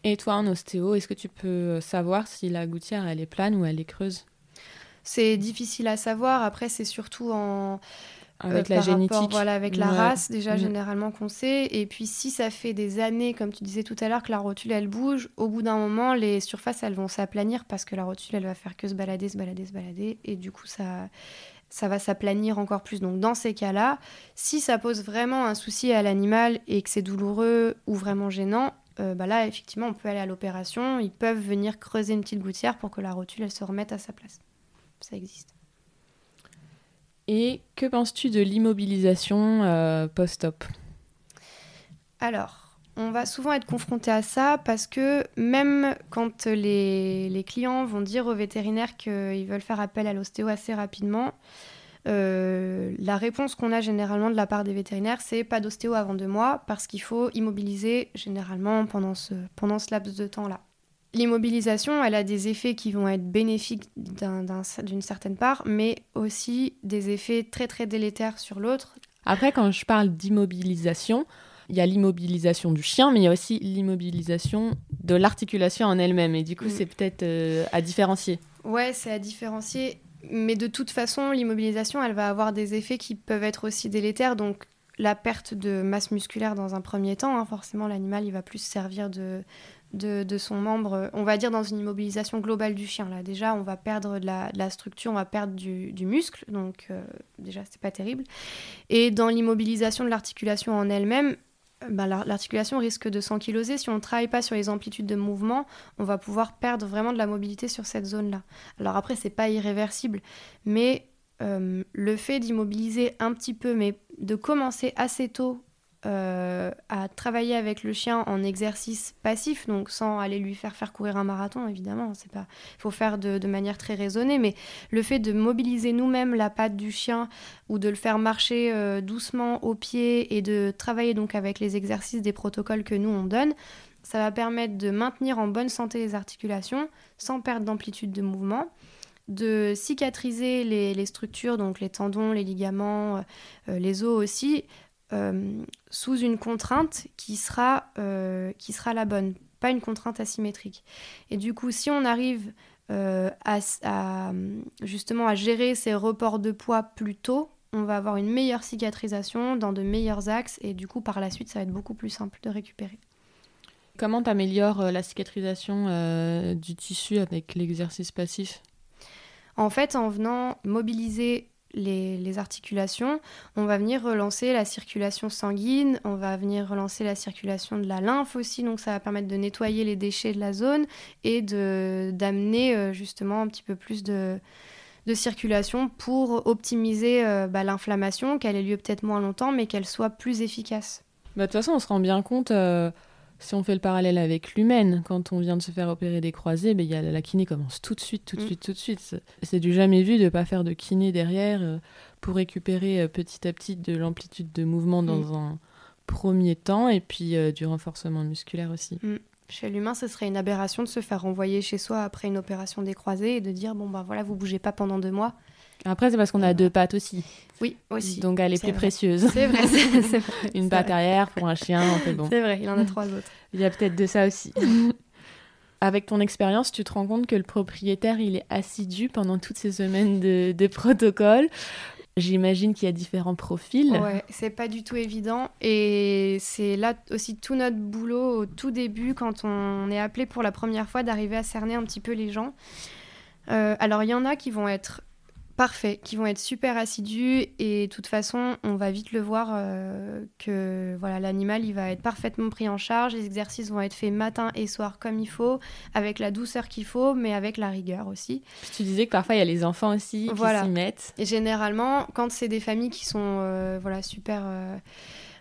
Et toi, en ostéo, est-ce que tu peux savoir si la gouttière, elle est plane ou elle est creuse? C'est difficile à savoir. Après, c'est surtout en... Avec euh, la génétique. voilà, avec la race, déjà, mm. généralement, qu'on sait. Et puis, si ça fait des années, comme tu disais tout à l'heure, que la rotule, elle bouge, au bout d'un moment, les surfaces, elles vont s'aplanir parce que la rotule, elle va faire que se balader, se balader, se balader. Et du coup, ça ça va s'aplanir encore plus. Donc dans ces cas-là, si ça pose vraiment un souci à l'animal et que c'est douloureux ou vraiment gênant, euh, bah là, effectivement, on peut aller à l'opération. Ils peuvent venir creuser une petite gouttière pour que la rotule elle se remette à sa place. Ça existe. Et que penses-tu de l'immobilisation euh, post-op? Alors, on va souvent être confronté à ça parce que même quand les, les clients vont dire au vétérinaire qu'ils veulent faire appel à l'ostéo assez rapidement, euh, la réponse qu'on a généralement de la part des vétérinaires, c'est pas d'ostéo avant deux mois parce qu'il faut immobiliser généralement pendant ce, pendant ce laps de temps-là. L'immobilisation, elle a des effets qui vont être bénéfiques d'une certaine part, mais aussi des effets très très délétères sur l'autre. Après, quand je parle d'immobilisation, il y a l'immobilisation du chien, mais il y a aussi l'immobilisation de l'articulation en elle-même. Et du coup, mm. c'est peut-être euh, à différencier. Ouais, c'est à différencier. Mais de toute façon, l'immobilisation, elle va avoir des effets qui peuvent être aussi délétères. Donc, la perte de masse musculaire dans un premier temps, hein, forcément, l'animal, il va plus servir de, de, son membre, on va dire dans une immobilisation globale du chien. Là, déjà, on va perdre de la, structure, on va perdre du, muscle, donc euh, déjà, c'est pas terrible. Et dans l'immobilisation de l'articulation en elle-même, bah, l'articulation risque de s'ankyloser. Si on ne travaille pas sur les amplitudes de mouvement, on va pouvoir perdre vraiment de la mobilité sur cette zone-là. Alors après, c'est pas irréversible, mais euh, le fait d'immobiliser un petit peu, mais de commencer assez tôt euh, à travailler avec le chien en exercice passif, donc sans aller lui faire faire courir un marathon, évidemment. C'est pas, faut faire de, manière très raisonnée, mais le fait de mobiliser nous-mêmes la patte du chien ou de le faire marcher euh, doucement au pied et de travailler donc avec les exercices des protocoles que nous on donne, ça va permettre de maintenir en bonne santé les articulations sans perdre d'amplitude de mouvement de cicatriser les, structures, donc les tendons, les ligaments, euh, les os aussi, euh, sous une contrainte qui sera, euh, qui sera la bonne, pas une contrainte asymétrique. Et du coup, si on arrive euh, à, justement à gérer ces reports de poids plus tôt, on va avoir une meilleure cicatrisation dans de meilleurs axes et du coup par la suite ça va être beaucoup plus simple de récupérer. Comment tu améliores la cicatrisation du tissu avec l'exercice passif? En fait, en venant mobiliser les, articulations, on va venir relancer la circulation sanguine, on va venir relancer la circulation de la lymphe aussi, donc ça va permettre de nettoyer les déchets de la zone et d'amener euh, justement un petit peu plus de, circulation pour optimiser euh, bah, l'inflammation, qu'elle ait lieu peut-être moins longtemps, mais qu'elle soit plus efficace. Bah, de toute façon, on se rend bien compte, euh, si on fait le parallèle avec l'humaine, quand on vient de se faire opérer des croisés, bah, y a, la kiné commence tout de suite, tout de Mm. suite, tout de suite. C'est du jamais vu de ne pas faire de kiné derrière euh, pour récupérer euh, petit à petit de l'amplitude de mouvement dans Mm. un premier temps et puis euh, du renforcement musculaire aussi. Chez l'humain, ce serait une aberration de se faire renvoyer chez soi après une opération des croisés et de dire bon bah voilà, vous bougez pas pendant deux mois. Après, c'est parce qu'on a deux pattes aussi, Oui, aussi. donc elle est, c'est plus vrai. précieuse. C'est vrai, vrai. Une patte arrière pour un chien, c'est bon. C'est vrai, il en a trois autres. Il y a peut-être de ça aussi. Avec ton expérience, tu te rends compte que le propriétaire, il est assidu pendant toutes ces semaines de, de protocole. J'imagine qu'il y a différents profils. Ouais, c'est pas du tout évident. Et c'est là aussi tout notre boulot au tout début, quand on est appelé pour la première fois, d'arriver à cerner un petit peu les gens. Euh, alors, il y en a qui vont être parfaits, qui vont être super assidus. Et de toute façon, on va vite le voir euh, que voilà, l'animal, il va être parfaitement pris en charge. Les exercices vont être faits matin et soir comme il faut, avec la douceur qu'il faut, mais avec la rigueur aussi. Puis tu disais que parfois il y a les enfants aussi Voilà. qui s'y mettent. Et généralement, quand c'est des familles qui sont euh, voilà, super euh,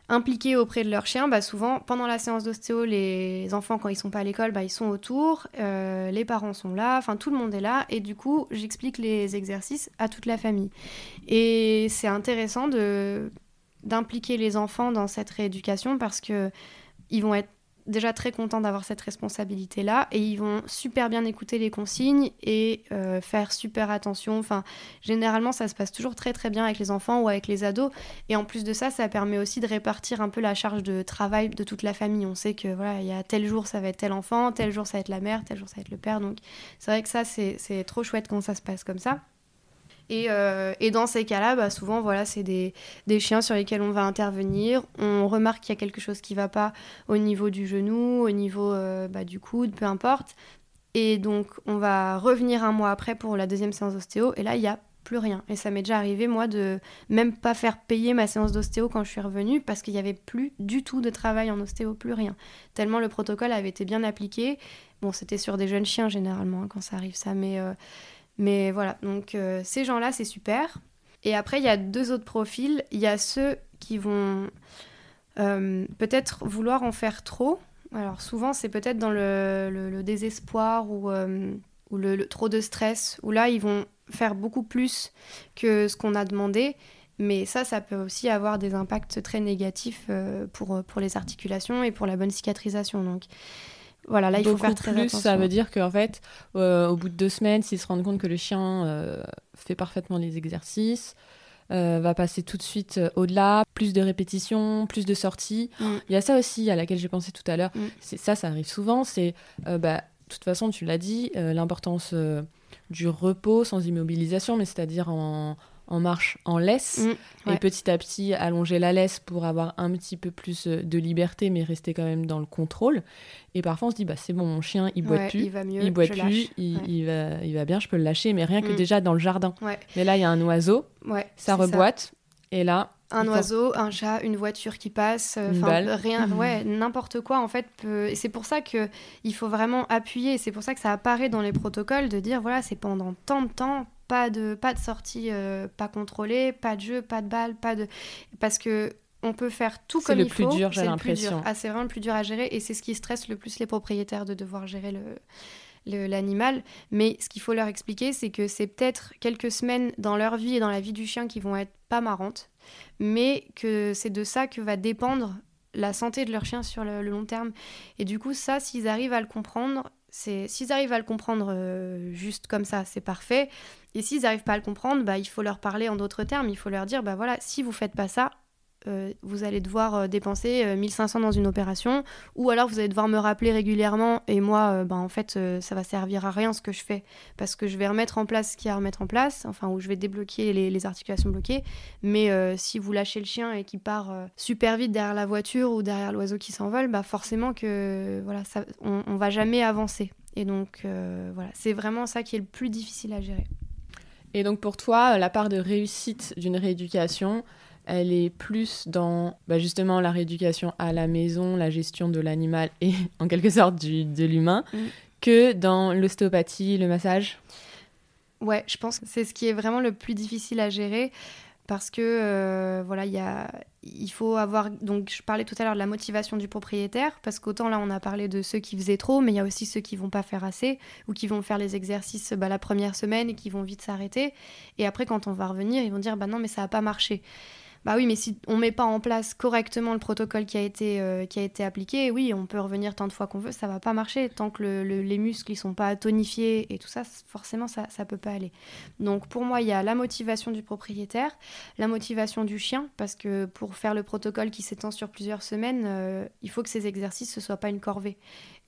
impliquées auprès de leur chien, bah souvent, pendant la séance d'ostéo, les enfants, quand ils sont pas à l'école, bah, ils sont autour, euh, les parents sont là, enfin tout le monde est là, et du coup, j'explique les exercices à toute la famille. Et c'est intéressant d'impliquer les enfants dans cette rééducation parce que ils vont être déjà très contents d'avoir cette responsabilité-là et ils vont super bien écouter les consignes et euh, faire super attention. Enfin, généralement, ça se passe toujours très très bien avec les enfants ou avec les ados. Et en plus de ça, ça permet aussi de répartir un peu la charge de travail de toute la famille. On sait que voilà, il y a tel jour ça va être tel enfant, tel jour ça va être la mère, tel jour ça va être le père. Donc c'est vrai que ça, c'est c'est trop chouette quand ça se passe comme ça. Et, euh, et dans ces cas-là, bah, souvent, voilà, c'est des, des chiens sur lesquels on va intervenir. On remarque qu'il y a quelque chose qui ne va pas au niveau du genou, au niveau euh, bah, du coude, peu importe. Et donc, on va revenir un mois après pour la deuxième séance d'ostéo. Et là, il n'y a plus rien. Et ça m'est déjà arrivé, moi, de même pas faire payer ma séance d'ostéo quand je suis revenue parce qu'il n'y avait plus du tout de travail en ostéo, plus rien. Tellement le protocole avait été bien appliqué. Bon, c'était sur des jeunes chiens généralement hein, quand ça arrive, ça. Mais, euh, mais voilà, donc euh, ces gens-là, c'est super. Et après, il y a deux autres profils. Il y a ceux qui vont euh, peut-être vouloir en faire trop. Alors souvent, c'est peut-être dans le, désespoir ou, euh, ou le, le trop de stress, où là, ils vont faire beaucoup plus que ce qu'on a demandé. Mais ça, ça peut aussi avoir des impacts très négatifs pour, pour les articulations et pour la bonne cicatrisation. Donc voilà, là, il faut faire très plus, attention. ça veut dire qu'en fait, euh, au bout de deux semaines, s'ils se rendent compte que le chien euh, fait parfaitement les exercices, euh, va passer tout de suite au-delà, plus de répétitions, plus de sorties. Mm. Il y a ça aussi à laquelle j'ai pensé tout à l'heure. Mm. C'est Ça, ça arrive souvent. C'est, bah, de toute façon, tu l'as dit, l'importance du repos sans immobilisation, mais c'est-à-dire en, en marche en laisse. Mm, Et petit à petit, allonger la laisse pour avoir un petit peu plus euh, de liberté, mais rester quand même dans le contrôle. Et parfois, on se dit, bah, c'est bon, mon chien, il boit Ouais, plus. il va mieux, il boit plus, lâche. il, Ouais. il va, il va bien, je peux le lâcher, mais rien que Mm. déjà dans le jardin. Mais là, il y a un oiseau, ça reboite, et là, Un faut- oiseau, un chat, une voiture qui passe, euh, Une enfin, balle. rien, ouais, n'importe quoi en fait. Peut... C'est pour ça que il faut vraiment appuyer. C'est pour ça que ça apparaît dans les protocoles de dire voilà, c'est pendant tant de temps, pas de pas de sortie, euh, pas contrôlée, pas de jeu, pas de balle, pas de parce que on peut faire tout comme il faut. j'ai c'est le plus dur. l'impression. Ah, c'est vraiment le plus dur à gérer et c'est ce qui stresse le plus les propriétaires de devoir gérer le l'animal. Mais ce qu'il faut leur expliquer, c'est que c'est peut-être quelques semaines dans leur vie et dans la vie du chien qui vont être pas marrantes, mais que c'est de ça que va dépendre la santé de leur chien sur le, le long terme. Et du coup, ça, s'ils arrivent à le comprendre, s'ils arrivent à le comprendre euh, juste comme ça, c'est parfait. Et s'ils n'arrivent pas à le comprendre, bah, il faut leur parler en d'autres termes. Il faut leur dire, bah voilà, si vous faites pas ça, euh, vous allez devoir euh, dépenser euh, 1500 dans une opération, ou alors vous allez devoir me rappeler régulièrement, et moi, euh, bah, en fait, euh, ça va servir à rien ce que je fais, parce que je vais remettre en place ce qu'il y a à remettre en place, enfin, ou je vais débloquer les, articulations bloquées, mais euh, si vous lâchez le chien et qu'il part euh, super vite derrière la voiture ou derrière l'oiseau qui s'envole, bah forcément que voilà, on, on va jamais avancer. Et donc euh, voilà, c'est vraiment ça qui est le plus difficile à gérer. Et donc pour toi, la part de réussite d'une rééducation, elle est plus dans bah, justement la rééducation à la maison, la gestion de l'animal et en quelque sorte du- de l'humain, Mm. que dans l'ostéopathie, le massage? Ouais, je pense que c'est ce qui est vraiment le plus difficile à gérer parce que euh, voilà, il y a, il faut avoir. Donc, je parlais tout à l'heure de la motivation du propriétaire, parce qu'autant là, on a parlé de ceux qui faisaient trop, mais il y a aussi ceux qui vont pas faire assez ou qui vont faire les exercices bah, la première semaine et qui vont vite s'arrêter. Et après, quand on va revenir, ils vont dire bah non, mais ça a pas marché. Bah oui, mais si on met pas en place correctement le protocole qui a été, euh, qui a été appliqué, oui, on peut revenir tant de fois qu'on veut, ça va pas marcher. Tant que les muscles ils sont pas tonifiés et tout ça, forcément, ça, ça peut pas aller. Donc pour moi, il y a la motivation du propriétaire, la motivation du chien, parce que pour faire le protocole qui s'étend sur plusieurs semaines, euh, il faut que ces exercices ne soient pas une corvée.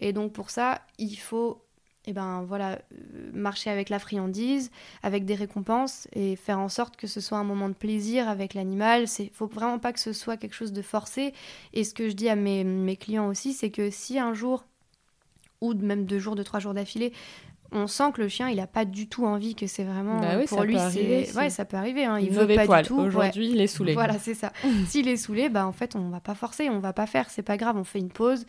Et donc pour ça, il faut et ben voilà, euh, marcher avec la friandise, avec des récompenses et faire en sorte que ce soit un moment de plaisir avec l'animal. Il faut vraiment pas que ce soit quelque chose de forcé. Et ce que je dis à mes, mes clients aussi, c'est que si un jour, ou même deux jours, deux, trois jours d'affilée, on sent que le chien, il a pas du tout envie, que c'est vraiment bah pour lui, c'est ouais, ça peut arriver. Hein. Il, veut pas du tout. Aujourd'hui, il est saoulé. Voilà, c'est ça. S'il est saoulé, bah en fait, on va pas forcer, on va pas faire, c'est pas grave, on fait une pause.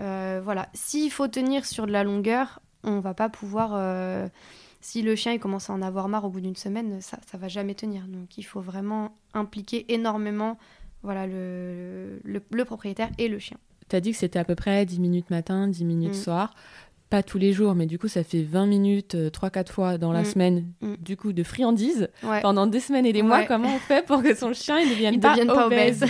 Euh, voilà. S'il faut tenir sur de la longueur, on va pas pouvoir. Euh, si le chien il commence à en avoir marre au bout d'une semaine, ça ça va jamais tenir. Donc il faut vraiment impliquer énormément voilà, le, le, propriétaire et le chien. Tu as dit que c'était à peu près 10 minutes matin, 10 minutes mm. soir. Pas tous les jours, mais du coup, ça fait 20 minutes, 3-4 euh, fois dans la mm. semaine, mm. du coup, de friandises pendant des semaines et des mois. Comment on fait pour que son chien il devienne pas, pas obèse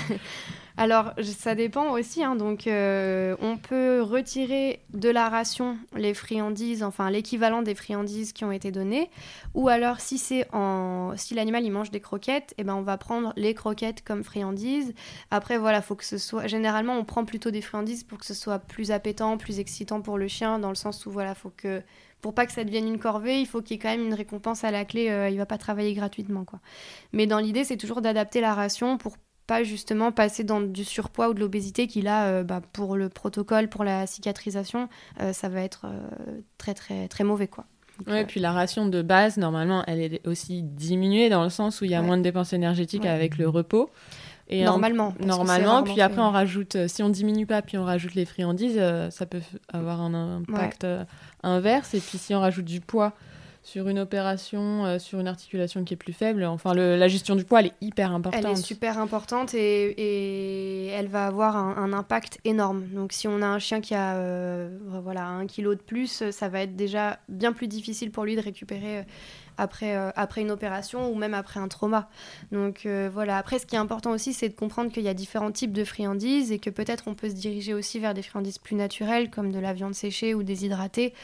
Alors, ça dépend aussi. Hein, donc, euh, on peut retirer de la ration les friandises, enfin l'équivalent des friandises qui ont été données. Ou alors, si c'est en, si l'animal il mange des croquettes, eh ben on va prendre les croquettes comme friandises. Après, voilà, faut que ce soit. Généralement, on prend plutôt des friandises pour que ce soit plus appétant, plus excitant pour le chien, dans le sens où voilà, faut que pour pas que ça devienne une corvée, il faut qu'il y ait quand même une récompense à la clé. Euh, il va pas travailler gratuitement, quoi. Mais dans l'idée, c'est toujours d'adapter la ration pour pas justement passer dans du surpoids ou de l'obésité qui là, euh, bah, pour le protocole, pour la cicatrisation, euh, ça va être euh, très très très mauvais quoi. Oui, puis la ration de base, normalement, elle est aussi diminuée dans le sens où il y a moins de dépenses énergétiques avec le repos. Et normalement. normalement, puis après on rajoute, si on diminue pas, puis on rajoute les friandises, ça peut avoir un impact inverse. Et puis si on rajoute du poids sur une opération, euh, sur une articulation qui est plus faible. Enfin, la gestion du poids, elle est hyper importante. Elle est super importante et, elle va avoir un, impact énorme. Donc, si on a un chien qui a euh, voilà, un kilo de plus, ça va être déjà bien plus difficile pour lui de récupérer euh, après, euh, après une opération ou même après un trauma. Donc euh, voilà, après ce qui est important aussi, c'est de comprendre qu'il y a différents types de friandises et que peut-être on peut se diriger aussi vers des friandises plus naturelles comme de la viande séchée ou déshydratée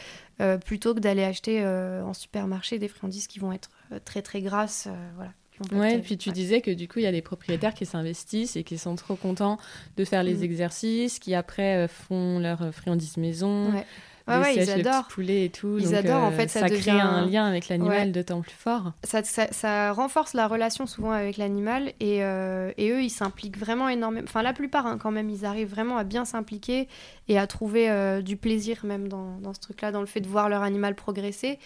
euh, plutôt que d'aller acheter en supermarché des friandises qui vont être très très grasses. voilà. Ouais, et puis tu disais que du coup, il y a des propriétaires qui s'investissent et qui sont trop contents de faire les mm. exercices, qui après font leurs friandises maison. Ouais. Ouais, ouais, ils adorent. poulet et tout. Ils adorent, en fait, ça, ça crée un lien avec l'animal d'autant plus fort. Ça, ça, renforce la relation souvent avec l'animal et, euh, et, eux, ils s'impliquent vraiment énormément. Enfin, la plupart, hein, quand même, ils arrivent vraiment à bien s'impliquer et à trouver euh, du plaisir même dans, dans ce truc-là, dans le fait de voir leur animal progresser.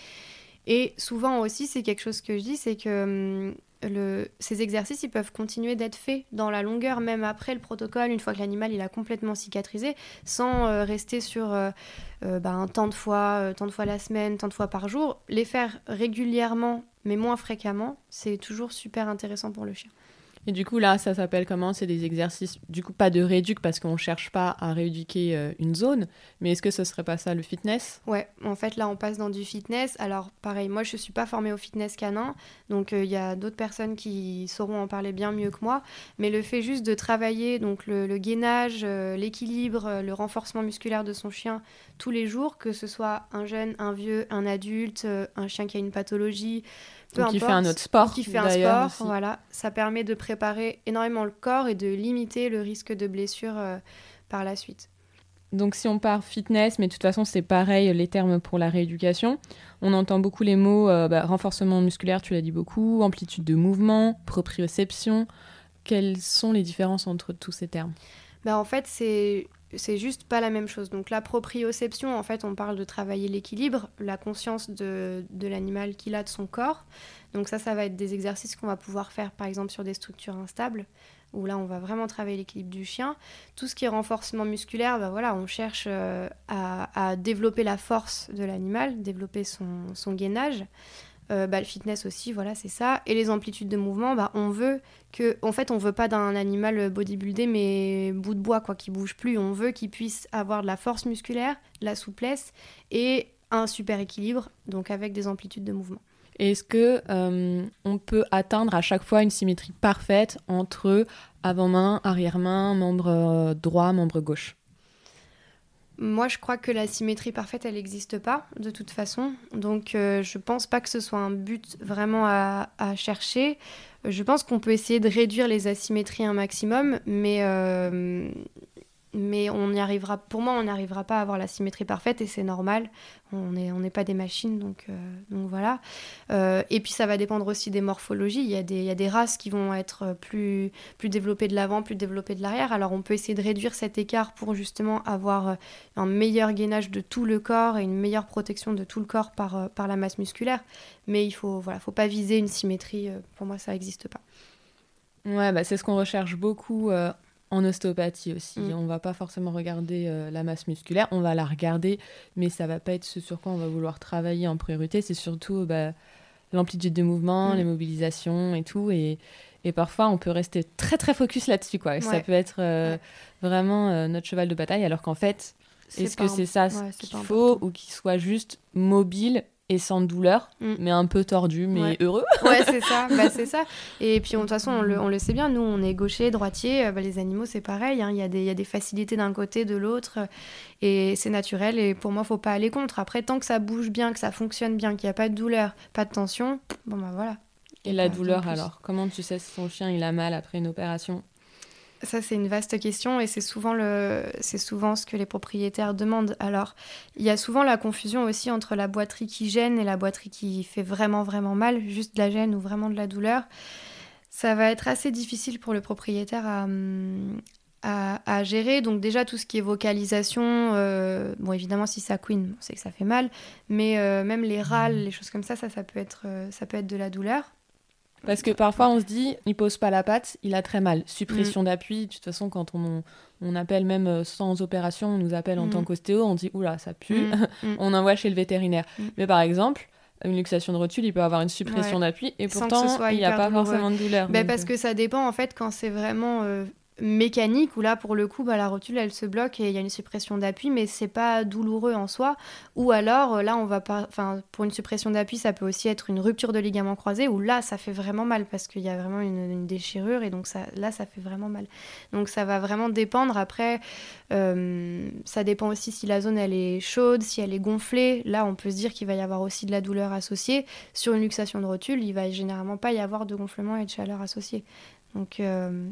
Et souvent aussi, c'est quelque chose que je dis, c'est que ces exercices, ils peuvent continuer d'être faits dans la longueur, même après le protocole, une fois que l'animal il a complètement cicatrisé, sans euh, rester sur euh, euh, bah, de fois, tant de fois la semaine, tant de fois par jour. Les faire régulièrement, mais moins fréquemment, c'est toujours super intéressant pour le chien. Et du coup, là, ça s'appelle comment? C'est des exercices, du coup, pas de réduc parce qu'on ne cherche pas à rééduquer euh, une zone, mais est-ce que ce serait pas ça le fitness? Ouais, en fait, là, on passe dans du fitness. Alors, pareil, moi, je ne suis pas formée au fitness canin, donc euh, il y a d'autres personnes qui sauront en parler bien mieux que moi, mais le fait juste de travailler donc le, gainage, euh, l'équilibre, le renforcement musculaire de son chien tous les jours, que ce soit un jeune, un vieux, un adulte, un chien qui a une pathologie, qui fait un autre sport. Qui fait un sport, voilà. Ça permet de préparer énormément le corps et de limiter le risque de blessure euh, par la suite. Donc si on part fitness, mais de toute façon c'est pareil les termes pour la rééducation, on entend beaucoup les mots euh, bah, renforcement musculaire, tu l'as dit beaucoup, amplitude de mouvement, proprioception. Quelles sont les différences entre tous ces termes? Bah, En fait c'est c'est juste pas la même chose. Donc la proprioception, en fait, on parle de travailler l'équilibre, la conscience de, l'animal qu'il a de son corps. Donc ça, ça va être des exercices qu'on va pouvoir faire, par exemple, sur des structures instables, où là, on va vraiment travailler l'équilibre du chien. Tout ce qui est renforcement musculaire, bah voilà, on cherche euh, à, développer la force de l'animal, développer son, son gainage. Euh, bah, le fitness aussi, voilà, c'est ça. Et les amplitudes de mouvement, bah, on veut que, en fait, on veut pas d'un animal bodybuildé mais bout de bois, quoi, qui bouge plus. On veut qu'il puisse avoir de la force musculaire, de la souplesse et un super équilibre, donc avec des amplitudes de mouvement. Est-ce que euh, on peut atteindre à chaque fois une symétrie parfaite entre avant-main, arrière-main, membre euh, droit, membre gauche? Moi, je crois que la symétrie parfaite, elle n'existe pas, de toute façon. Donc, euh, je pense pas que ce soit un but vraiment à, chercher. Je pense qu'on peut essayer de réduire les asymétries un maximum, mais mais on y arrivera, pour moi, on n'arrivera pas à avoir la symétrie parfaite et c'est normal. On n'est on pas des machines, donc, euh, donc voilà. Euh, et puis ça va dépendre aussi des morphologies. Il y a des, il y a des races qui vont être plus, plus développées de l'avant, plus développées de l'arrière. Alors on peut essayer de réduire cet écart pour justement avoir euh, un meilleur gainage de tout le corps et une meilleure protection de tout le corps par, par la masse musculaire. Mais il faut, voilà, faut pas viser une symétrie. Pour moi, ça n'existe pas. Ouais, bah c'est ce qu'on recherche beaucoup en ostéopathie aussi. Mm. On va pas forcément regarder euh, la masse musculaire, on va la regarder, mais ça va pas être ce sur quoi on va vouloir travailler en priorité. C'est surtout bah, l'amplitude de mouvement, mm. les mobilisations et tout. Et, et, parfois, on peut rester très très focus là-dessus. quoi. Ça peut être euh, vraiment euh, notre cheval de bataille, alors qu'en fait, est-ce que c'est ça qu'il faut ou qu'il soit juste mobile et sans douleur, mm. mais un peu tordu, mais heureux. ouais, c'est ça, bah, c'est ça. Et puis, de toute façon, on le, on le, sait bien, nous, on est gaucher, droitier, euh, bah, les animaux, c'est pareil, hein. il y, a des, y a des facilités d'un côté, de l'autre, et c'est naturel, et pour moi, faut pas aller contre. Après, tant que ça bouge bien, que ça fonctionne bien, qu'il n'y a pas de douleur, pas de tension, bon, bah voilà. Et la douleur, alors Comment tu sais si ton chien, il a mal après une opération? Ça, c'est une vaste question et c'est souvent, le... c'est souvent ce que les propriétaires demandent. Alors, il y a souvent la confusion aussi entre la boiterie qui gêne et la boiterie qui fait vraiment, vraiment mal, juste de la gêne ou vraiment de la douleur. Ça va être assez difficile pour le propriétaire à, à, gérer. Donc, déjà, tout ce qui est vocalisation, euh, bon, évidemment, si ça queen, on sait que ça fait mal, mais euh, même les râles, les choses comme ça, ça, ça, peut, être, euh, ça peut être de la douleur. Parce que parfois on se dit, il pose pas la patte, il a très mal. Suppression mm. d'appui, de toute façon, quand on, on appelle même euh, sans opération, on nous appelle en mm. tant qu'ostéo, on dit, oula, ça pue, mm. on envoie chez le vétérinaire. Mais par exemple, une luxation de rotule, il peut avoir une suppression d'appui et pourtant il n'y a pas forcément de douleur. Ben, parce euh. que ça dépend en fait quand c'est vraiment euh, mécanique où là pour le coup bah, la rotule elle se bloque et il y a une suppression d'appui mais c'est pas douloureux en soi. Ou alors là on va pas enfin pour une suppression d'appui ça peut aussi être une rupture de ligament croisé où là ça fait vraiment mal parce qu'il y a vraiment une, déchirure et donc ça là ça fait vraiment mal. Donc ça va vraiment dépendre. Après euh, ça dépend aussi si la zone elle est chaude si elle est gonflée. Là on peut se dire qu'il va y avoir aussi de la douleur associée. Sur une luxation de rotule il va généralement pas y avoir de gonflement et de chaleur associée. Donc euh,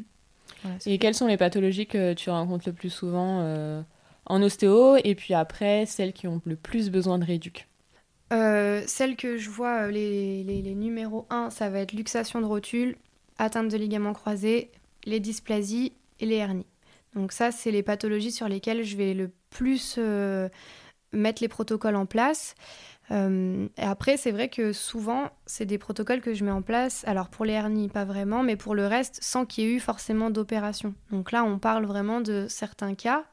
et quelles sont les pathologies que tu rencontres le plus souvent euh, en ostéo et puis après celles qui ont le plus besoin de réduc euh, Celles que je vois, euh, les, les, les, numéros 1, ça va être luxation de rotule, atteinte de ligaments croisés, les dysplasies et les hernies. Donc ça, c'est les pathologies sur lesquelles je vais le plus mettre les protocoles en place. Euh, et après, c'est vrai que souvent, c'est des protocoles que je mets en place. Alors pour les hernies, pas vraiment, mais pour le reste, sans qu'il y ait eu forcément d'opération. Donc là, on parle vraiment de certains cas.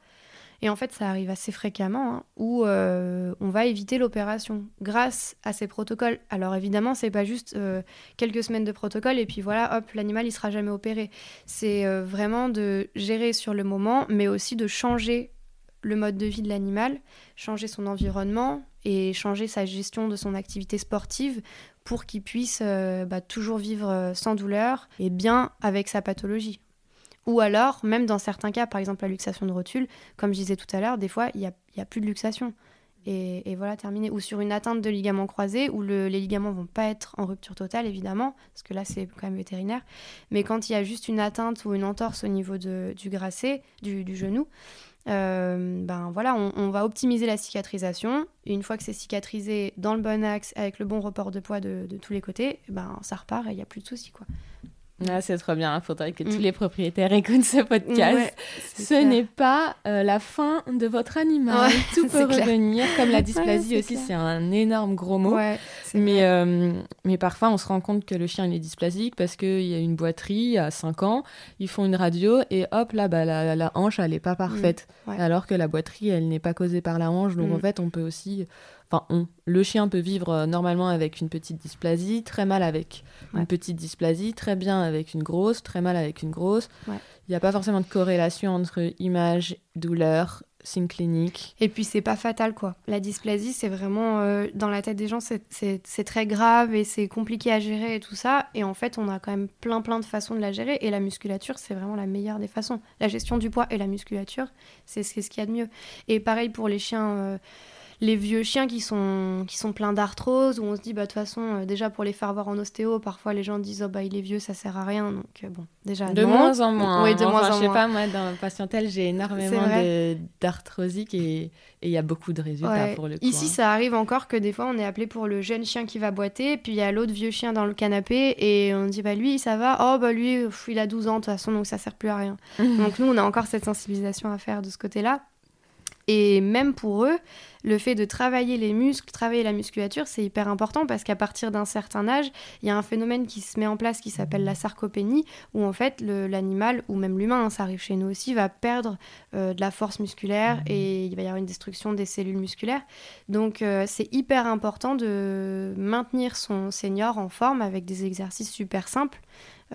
Et en fait, ça arrive assez fréquemment hein, où euh, on va éviter l'opération grâce à ces protocoles. Alors évidemment, c'est pas juste euh, quelques semaines de protocole et puis voilà, hop, l'animal il sera jamais opéré. C'est vraiment de gérer sur le moment, mais aussi de changer le mode de vie de l'animal, changer son environnement et changer sa gestion de son activité sportive pour qu'il puisse euh, bah, toujours vivre euh, sans douleur et bien avec sa pathologie. Ou alors, même dans certains cas, par exemple la luxation de rotule, comme je disais tout à l'heure, des fois, il n'y a, plus de luxation. Et, voilà, terminé. Ou sur une atteinte de ligaments croisés, où les ligaments vont pas être en rupture totale, évidemment, parce que là, c'est quand même vétérinaire. Mais quand il y a juste une atteinte ou une entorse au niveau du du, du genou, euh, ben voilà, on, va optimiser la cicatrisation. Une fois que c'est cicatrisé dans le bon axe, avec le bon report de poids de, de tous les côtés, ben ça repart et il n'y a plus de soucis. Quoi. Ah, c'est trop bien. Il faudrait que tous mm. les propriétaires écoutent ce podcast. ce n'est pas euh, la fin de votre animal. Tout peut revenir. Comme la dysplasie aussi, c'est un énorme gros mot. mais, euh, mais parfois, on se rend compte que le chien il est dysplasique parce qu'il y a une boiterie à 5 ans. Ils font une radio et hop, là, bah, la, hanche, elle n'est pas parfaite. Mm. Alors que la boiterie, elle n'est pas causée par la hanche. Donc, en mm. fait, on peut aussi enfin on, le chien peut vivre euh, normalement avec une petite dysplasie, très mal avec une petite dysplasie, très bien avec une grosse, très mal avec une grosse. Il n'y a pas forcément de corrélation entre image, douleur, signe clinique. Et puis c'est pas fatal quoi. La dysplasie c'est vraiment euh, dans la tête des gens c'est très grave et c'est compliqué à gérer et tout ça. Et en fait on a quand même plein plein de façons de la gérer et la musculature c'est vraiment la meilleure des façons. La gestion du poids et la musculature c'est ce qu'il y a de mieux. Et pareil pour les chiens. Euh, les vieux chiens qui sont, qui sont pleins d'arthrose, où on se dit, bah, de toute façon, euh, déjà pour les faire voir en ostéo, parfois les gens disent, oh, bah, il est vieux, ça sert à rien. Donc, euh, bon, déjà. De moins en moins. Oui, de moins en je sais pas, moi, dans la patientèle, j'ai énormément d'arthrosiques et il y a beaucoup de résultats pour le coup. Ici, hein. ça arrive encore que des fois, on est appelé pour le jeune chien qui va boiter, puis il y a l'autre vieux chien dans le canapé, et on dit, bah, lui, ça va. Oh, bah, lui, il a 12 ans, de toute façon, donc ça sert plus à rien. donc, nous, on a encore cette sensibilisation à faire de ce côté-là. Et même pour eux, le fait de travailler les muscles, travailler la musculature, c'est hyper important parce qu'à partir d'un certain âge, il y a un phénomène qui se met en place qui s'appelle la sarcopénie, où en fait l'animal, ou même l'humain, hein, ça arrive chez nous aussi, va perdre euh, de la force musculaire mmh. et il va y avoir une destruction des cellules musculaires. Donc euh, c'est hyper important de maintenir son senior en forme avec des exercices super simples.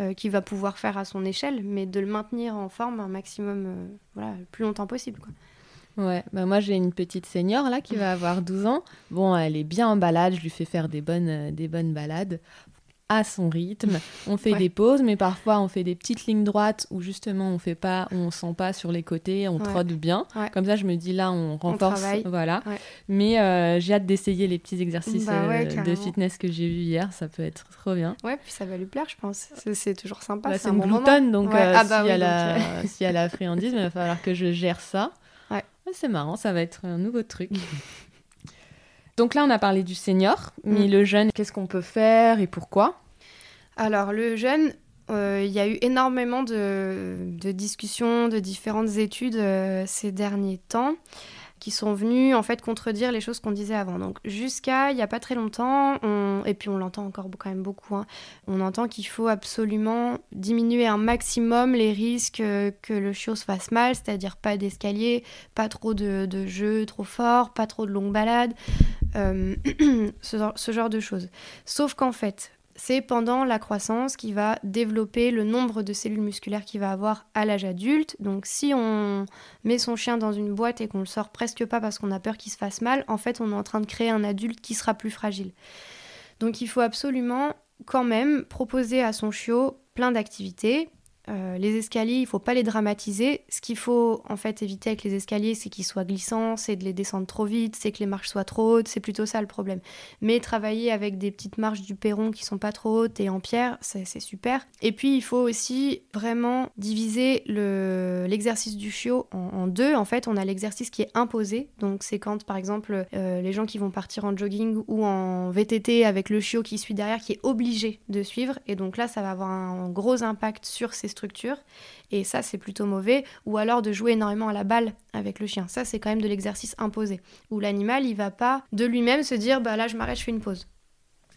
Euh, qu'il va pouvoir faire à son échelle, mais de le maintenir en forme un maximum, voilà, le plus longtemps possible. Quoi. Ouais, bah moi j'ai une petite senior là qui va avoir 12 ans. Bon, elle est bien en balade, je lui fais faire des bonnes, euh, des bonnes balades à son rythme. On fait des pauses, mais parfois on fait des petites lignes droites où justement on fait pas, on sent pas sur les côtés, on trotte bien. Comme ça, je me dis là, on renforce, voilà. Mais euh, j'ai hâte d'essayer les petits exercices bah euh, de fitness que j'ai vu hier, ça peut être trop bien. Ouais, puis ça va lui plaire, je pense. C'est toujours sympa. Bah, c'est une gloutonne, donc ah bah s'il y, si y, a la friandise, il va falloir que je gère ça c'est marrant, ça va être un nouveau truc. Donc là, on a parlé du senior, mais mm. le jeune, qu'est-ce qu'on peut faire et pourquoi? Alors, le jeune, euh, il y a eu énormément de, discussions, de différentes études euh, ces derniers temps qui sont venus en fait contredire les choses qu'on disait avant. Donc jusqu'à il n'y a pas très longtemps, et puis on l'entend encore quand même beaucoup, hein, on entend qu'il faut absolument diminuer un maximum les risques euh, que le chiot se fasse mal, c'est-à-dire pas d'escalier, pas trop de, jeux trop forts, pas trop de longues balades, euh, ce genre de choses. Sauf qu'en fait, c'est pendant la croissance qui va développer le nombre de cellules musculaires qu'il va avoir à l'âge adulte. Donc si on met son chien dans une boîte et qu'on le sort presque pas parce qu'on a peur qu'il se fasse mal, en fait on est en train de créer un adulte qui sera plus fragile. Donc il faut absolument quand même proposer à son chiot plein d'activités, euh, les escaliers, il faut pas les dramatiser. Ce qu'il faut en fait éviter avec les escaliers, c'est qu'ils soient glissants, c'est de les descendre trop vite, c'est que les marches soient trop hautes, c'est plutôt ça le problème. Mais travailler avec des petites marches du perron qui sont pas trop hautes et en pierre, c'est super. Et puis il faut aussi vraiment diviser l'exercice du chiot en, deux. En fait, on a l'exercice qui est imposé, donc c'est quand par exemple euh, les gens qui vont partir en jogging ou en VTT avec le chiot qui suit derrière, qui est obligé de suivre. Et donc là, ça va avoir un gros impact sur ces Et ça, c'est plutôt mauvais. Ou alors de jouer énormément à la balle avec le chien. Ça, c'est quand même de l'exercice imposé. Où l'animal, il va pas de lui-même se dire, bah là, je m'arrête, je fais une pause.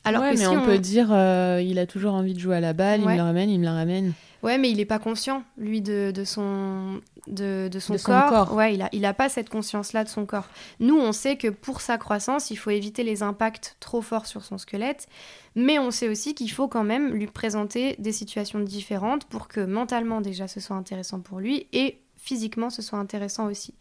Alors que mais on, peut dire, euh, il a toujours envie de jouer à la balle, il me la ramène, il me la ramène. Ouais, mais il n'est pas conscient, lui, de, de son, de, de son, corps. Ouais, il n'a il a pas cette conscience-là de son corps. Nous, on sait que pour sa croissance, il faut éviter les impacts trop forts sur son squelette, mais on sait aussi qu'il faut quand même lui présenter des situations différentes pour que mentalement, déjà, ce soit intéressant pour lui et physiquement, ce soit intéressant aussi.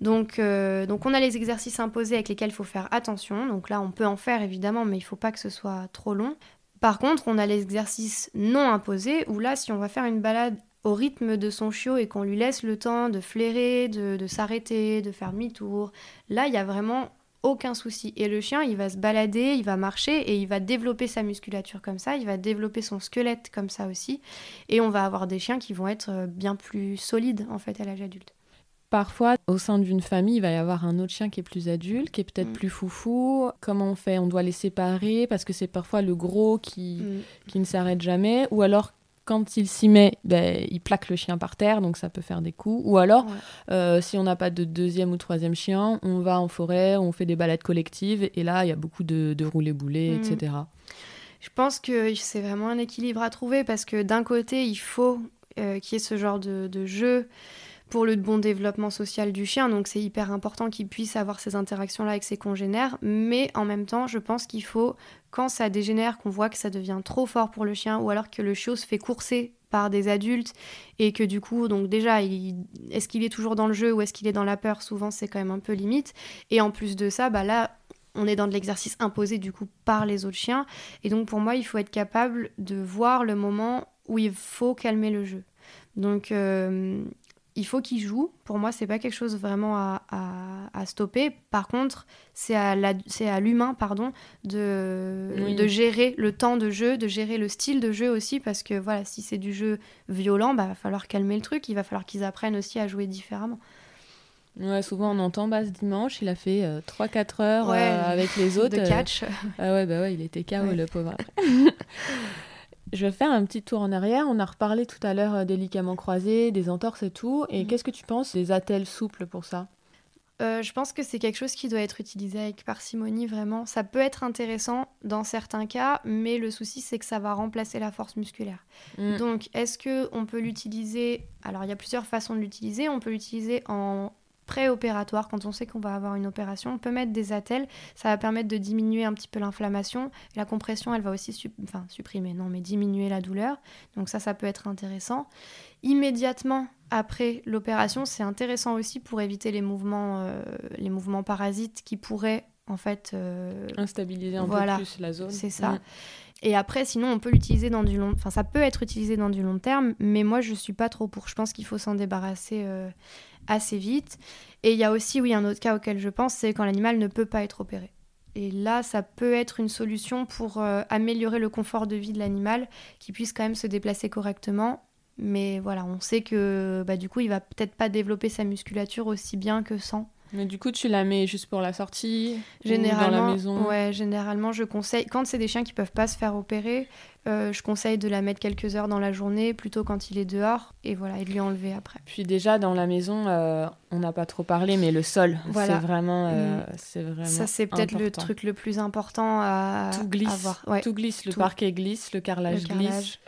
Donc, euh, donc on a les exercices imposés avec lesquels il faut faire attention. Donc là, on peut en faire évidemment, mais il ne faut pas que ce soit trop long. Par contre, on a les exercices non imposés où là, si on va faire une balade au rythme de son chiot et qu'on lui laisse le temps de flairer, de, s'arrêter, de faire demi-tour, là, il y a vraiment aucun souci. Et le chien, il va se balader, il va marcher et il va développer sa musculature comme ça, il va développer son squelette comme ça aussi. Et on va avoir des chiens qui vont être bien plus solides en fait à l'âge adulte. Parfois, au sein d'une famille, il va y avoir un autre chien qui est plus adulte, qui est peut-être mm. plus foufou. Comment on fait? On doit les séparer parce que c'est parfois le gros qui, mm. qui ne s'arrête jamais. Ou alors, quand il s'y met, ben, il plaque le chien par terre, donc ça peut faire des coups. Ou alors, euh, si on n'a pas de deuxième ou troisième chien, on va en forêt, on fait des balades collectives, et là, il y a beaucoup de, de roulés-boulés, mm. etc. Je pense que c'est vraiment un équilibre à trouver parce que d'un côté, il faut euh, qu'il y ait ce genre de, de jeu pour le bon développement social du chien. Donc c'est hyper important qu'il puisse avoir ces interactions-là avec ses congénères. Mais en même temps, je pense qu'il faut, quand ça dégénère, qu'on voit que ça devient trop fort pour le chien, ou alors que le chiot se fait courser par des adultes et que du coup donc déjà est-ce qu'il est toujours dans le jeu ou est-ce qu'il est dans la peur souvent c'est quand même un peu limite et en plus de ça bah là on est dans de l'exercice imposé du coup par les autres chiens et donc pour moi il faut être capable de voir le moment où il faut calmer le jeu donc euh, il faut qu'il joue. Pour moi, c'est pas quelque chose vraiment à, stopper. Par contre, c'est à l'humain, pardon, de, de gérer le temps de jeu, de gérer le style de jeu aussi, parce que voilà, si c'est du jeu violent, bah va falloir calmer le truc. Il va falloir qu'ils apprennent aussi à jouer différemment. Ouais, souvent on entend bah, ce dimanche, il a fait 3-4 euh, heures euh, avec les autres. De catch. ah ouais, bah ouais, il était KO le pauvre. Je vais faire un petit tour en arrière. On a reparlé tout à l'heure euh, des ligaments croisés, des entorses et tout. Et mhm. qu'est-ce que tu penses des attelles souples pour ça? Euh, je pense que c'est quelque chose qui doit être utilisé avec parcimonie, vraiment. Ça peut être intéressant dans certains cas, mais le souci, c'est que ça va remplacer la force musculaire. Mm. Donc, est-ce qu'on peut l'utiliser? Alors, il y a plusieurs façons de l'utiliser. On peut l'utiliser en préopératoire, quand on sait qu'on va avoir une opération, on peut mettre des attelles. Ça va permettre de diminuer un petit peu l'inflammation. La compression, elle va aussi enfin, supprimer, non, mais diminuer la douleur. Donc ça, ça peut être intéressant. Immédiatement après l'opération, c'est intéressant aussi pour éviter les mouvements, euh, les mouvements parasites qui pourraient en fait euh, instabiliser un peu plus la zone. C'est ça. Mm. Et après, sinon, on peut l'utiliser dans du long, enfin, ça peut être utilisé dans du long terme, mais moi, je suis pas trop pour. Je pense qu'il faut s'en débarrasser euh, assez vite. Et il y a aussi, oui, un autre cas auquel je pense, c'est quand l'animal ne peut pas être opéré. Et là, ça peut être une solution pour euh, améliorer le confort de vie de l'animal, qui puisse quand même se déplacer correctement. Mais voilà, on sait que bah, du coup, il va peut-être pas développer sa musculature aussi bien que sans. Mais du coup, tu la mets juste pour la sortie Généralement, dans la maison Ouais, généralement, je conseille. Quand c'est des chiens qui peuvent pas se faire opérer, euh, je conseille de la mettre quelques heures dans la journée, plutôt quand il est dehors, et voilà, et de lui enlever après. Puis déjà, dans la maison, euh, on n'a pas trop parlé, mais le sol, c'est vraiment, euh, mm. vraiment. Ça, c'est peut-être le truc le plus important à, tout glisse, Tout glisse, le parquet glisse, le carrelage, glisse.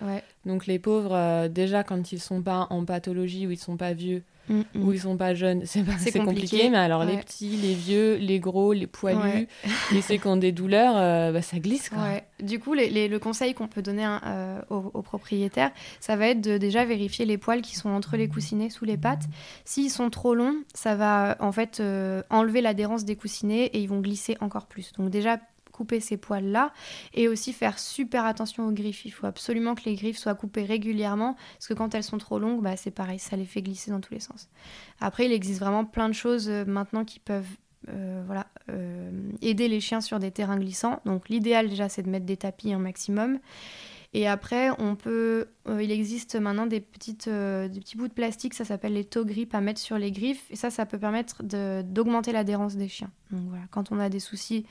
Donc les pauvres, déjà, quand ils sont pas en pathologie ou ils sont pas vieux, Mm, mm. où ils sont pas jeunes, c'est compliqué. Mais alors les petits, les vieux, les gros, les poilus, les ceux qui ont des douleurs, euh, bah, ça glisse. Quoi. Du coup, le conseil qu'on peut donner hein, euh, aux, propriétaires, ça va être de déjà vérifier les poils qui sont entre les coussinets, sous les pattes. S'ils sont trop longs, ça va en fait euh, enlever l'adhérence des coussinets et ils vont glisser encore plus. Donc déjà couper ces poils-là et aussi faire super attention aux griffes. Il faut absolument que les griffes soient coupées régulièrement parce que quand elles sont trop longues, bah, c'est pareil, ça les fait glisser dans tous les sens. Après, il existe vraiment plein de choses euh, maintenant qui peuvent euh, voilà, euh, aider les chiens sur des terrains glissants. Donc l'idéal déjà, c'est de mettre des tapis un maximum. Et après, on peut, euh, il existe maintenant des, petites, euh, des petits bouts de plastique, ça s'appelle les toe grips à mettre sur les griffes. Et ça, ça peut permettre d'augmenter l'adhérence des chiens. Donc voilà, quand on a des soucis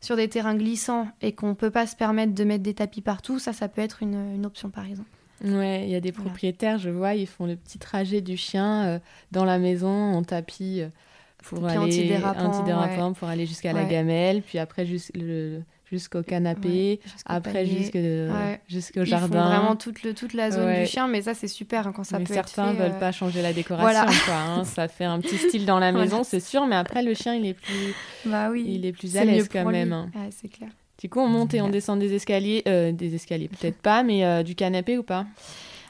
sur des terrains glissants et qu'on ne peut pas se permettre de mettre des tapis partout, ça, ça peut être une, une option par exemple. Ouais, il y a des propriétaires, je vois, ils font le petit trajet du chien euh, dans la maison en tapis pour aller antidérapant, pour aller jusqu'à la gamelle, puis après juste le jusqu'au canapé, après jusqu'au jardin. Font vraiment toute, le, toute la zone du chien, mais ça c'est super hein, quand ça mais peut certains être veulent euh, pas changer la décoration, quoi, hein. ça fait un petit style dans la maison, c'est sûr, mais après le chien il est plus, bah oui, il est plus à l'aise quand même. Hein. c'est clair. Du coup, on monte et on descend des escaliers, euh, des escaliers peut-être pas, mais euh, du canapé ou pas?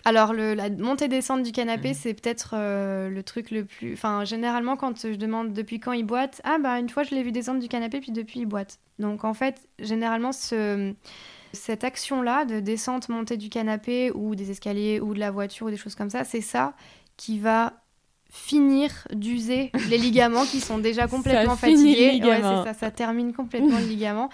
Alors, le, la montée-descente du canapé, mm. c'est peut-être euh, le truc le plus. Enfin, généralement, quand je demande depuis quand il boite, ah bah une fois je l'ai vu descendre du canapé, puis depuis il boite. Donc en fait, généralement, ce, cette action-là de descente, montée du canapé ou des escaliers ou de la voiture ou des choses comme ça, c'est ça qui va finir d'user les ligaments qui sont déjà complètement fatigués. Ouais, ça, ça termine complètement le ligament.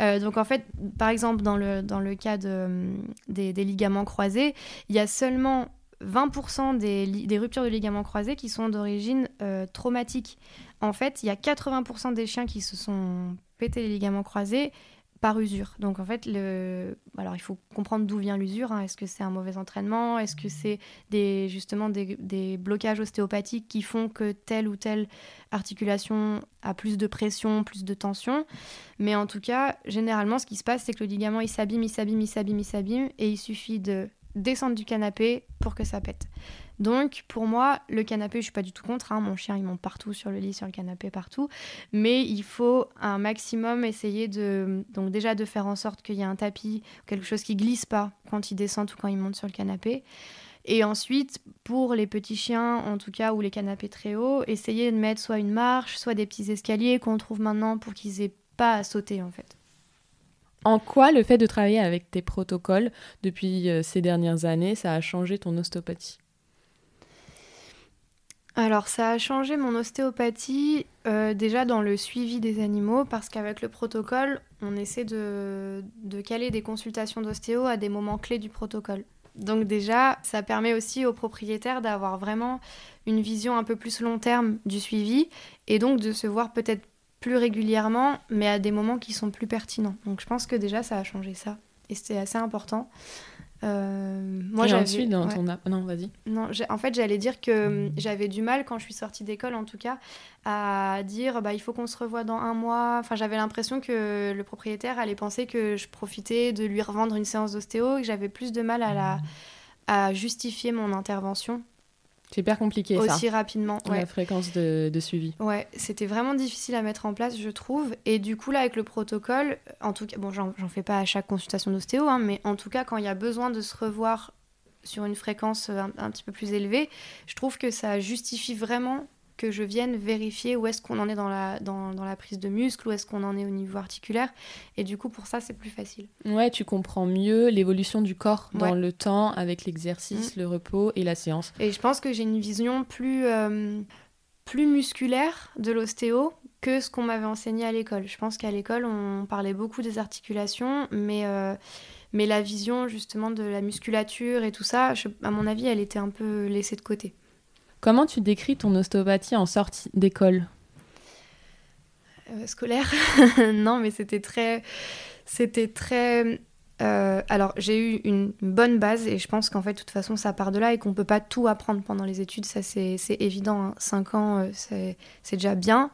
Euh, donc en fait, par exemple, dans le, dans le cas de, des, des ligaments croisés, il y a seulement 20% des, des, ruptures de ligaments croisés qui sont d'origine euh, traumatique. En fait, il y a 80% des chiens qui se sont pété les ligaments croisés par usure. Donc en fait, le... alors il faut comprendre d'où vient l'usure. Hein. Est-ce que c'est un mauvais entraînement? Est-ce que c'est des, justement des, blocages ostéopathiques qui font que telle ou telle articulation a plus de pression, plus de tension? Mais en tout cas, généralement, ce qui se passe, c'est que le ligament, il s'abîme, il s'abîme, il s'abîme, il s'abîme, et il suffit de descendre du canapé pour que ça pète. Donc pour moi, le canapé, je suis pas du tout contre. Hein. Mon chien, il monte partout sur le lit, sur le canapé, partout. Mais il faut un maximum essayer de, donc déjà de faire en sorte qu'il y ait un tapis, quelque chose qui glisse pas quand il descend ou quand il monte sur le canapé. Et ensuite, pour les petits chiens, en tout cas, ou les canapés très hauts, essayer de mettre soit une marche, soit des petits escaliers qu'on trouve maintenant pour qu'ils aient pas à sauter en fait. En quoi le fait de travailler avec tes protocoles depuis euh, ces dernières années, ça a changé ton ostéopathie alors ça a changé mon ostéopathie euh, déjà dans le suivi des animaux parce qu'avec le protocole, on essaie de, de caler des consultations d'ostéo à des moments clés du protocole. Donc déjà, ça permet aussi aux propriétaires d'avoir vraiment une vision un peu plus long terme du suivi et donc de se voir peut-être plus régulièrement, mais à des moments qui sont plus pertinents. Donc je pense que déjà, ça a changé ça. Et c'était assez important. Euh, moi, j'avais. ensuite, dans ton. Non, vas-y. Non, en fait, j'allais dire que hum, j'avais du mal, quand je suis sortie d'école, en tout cas, à dire bah, il faut qu'on se revoie dans un mois. Enfin, j'avais l'impression que le propriétaire allait penser que je profitais de lui revendre une séance d'ostéo et que j'avais plus de mal à, la, à justifier mon intervention c'est hyper compliqué aussi rapidement. La fréquence de, suivi. Ouais, c'était vraiment difficile à mettre en place, je trouve. Et du coup, là, avec le protocole, en tout cas, bon, j'en fais pas à chaque consultation d'ostéo, hein, mais en tout cas, quand il y a besoin de se revoir sur une fréquence un, un, petit peu plus élevée, je trouve que ça justifie vraiment que je vienne vérifier où est-ce qu'on en est dans la, dans, dans la prise de muscle, où est-ce qu'on en est au niveau articulaire. Et du coup, pour ça, c'est plus facile. Ouais, tu comprends mieux l'évolution du corps dans le temps avec l'exercice, mm. le repos et la séance. Et je pense que j'ai une vision plus, euh, plus musculaire de l'ostéo que ce qu'on m'avait enseigné à l'école. Je pense qu'à l'école, on parlait beaucoup des articulations, mais... Euh, mais la vision justement de la musculature et tout ça, à mon avis, elle était un peu laissée de côté. Comment tu décris ton ostéopathie en sortie d'école euh, Scolaire Non, mais c'était très. C'était très. Euh, alors, j'ai eu une bonne base et je pense qu'en fait, de toute façon, ça part de là et qu'on ne peut pas tout apprendre pendant les études. Ça, c'est évident. Hein. Cinq ans, euh, c'est déjà bien,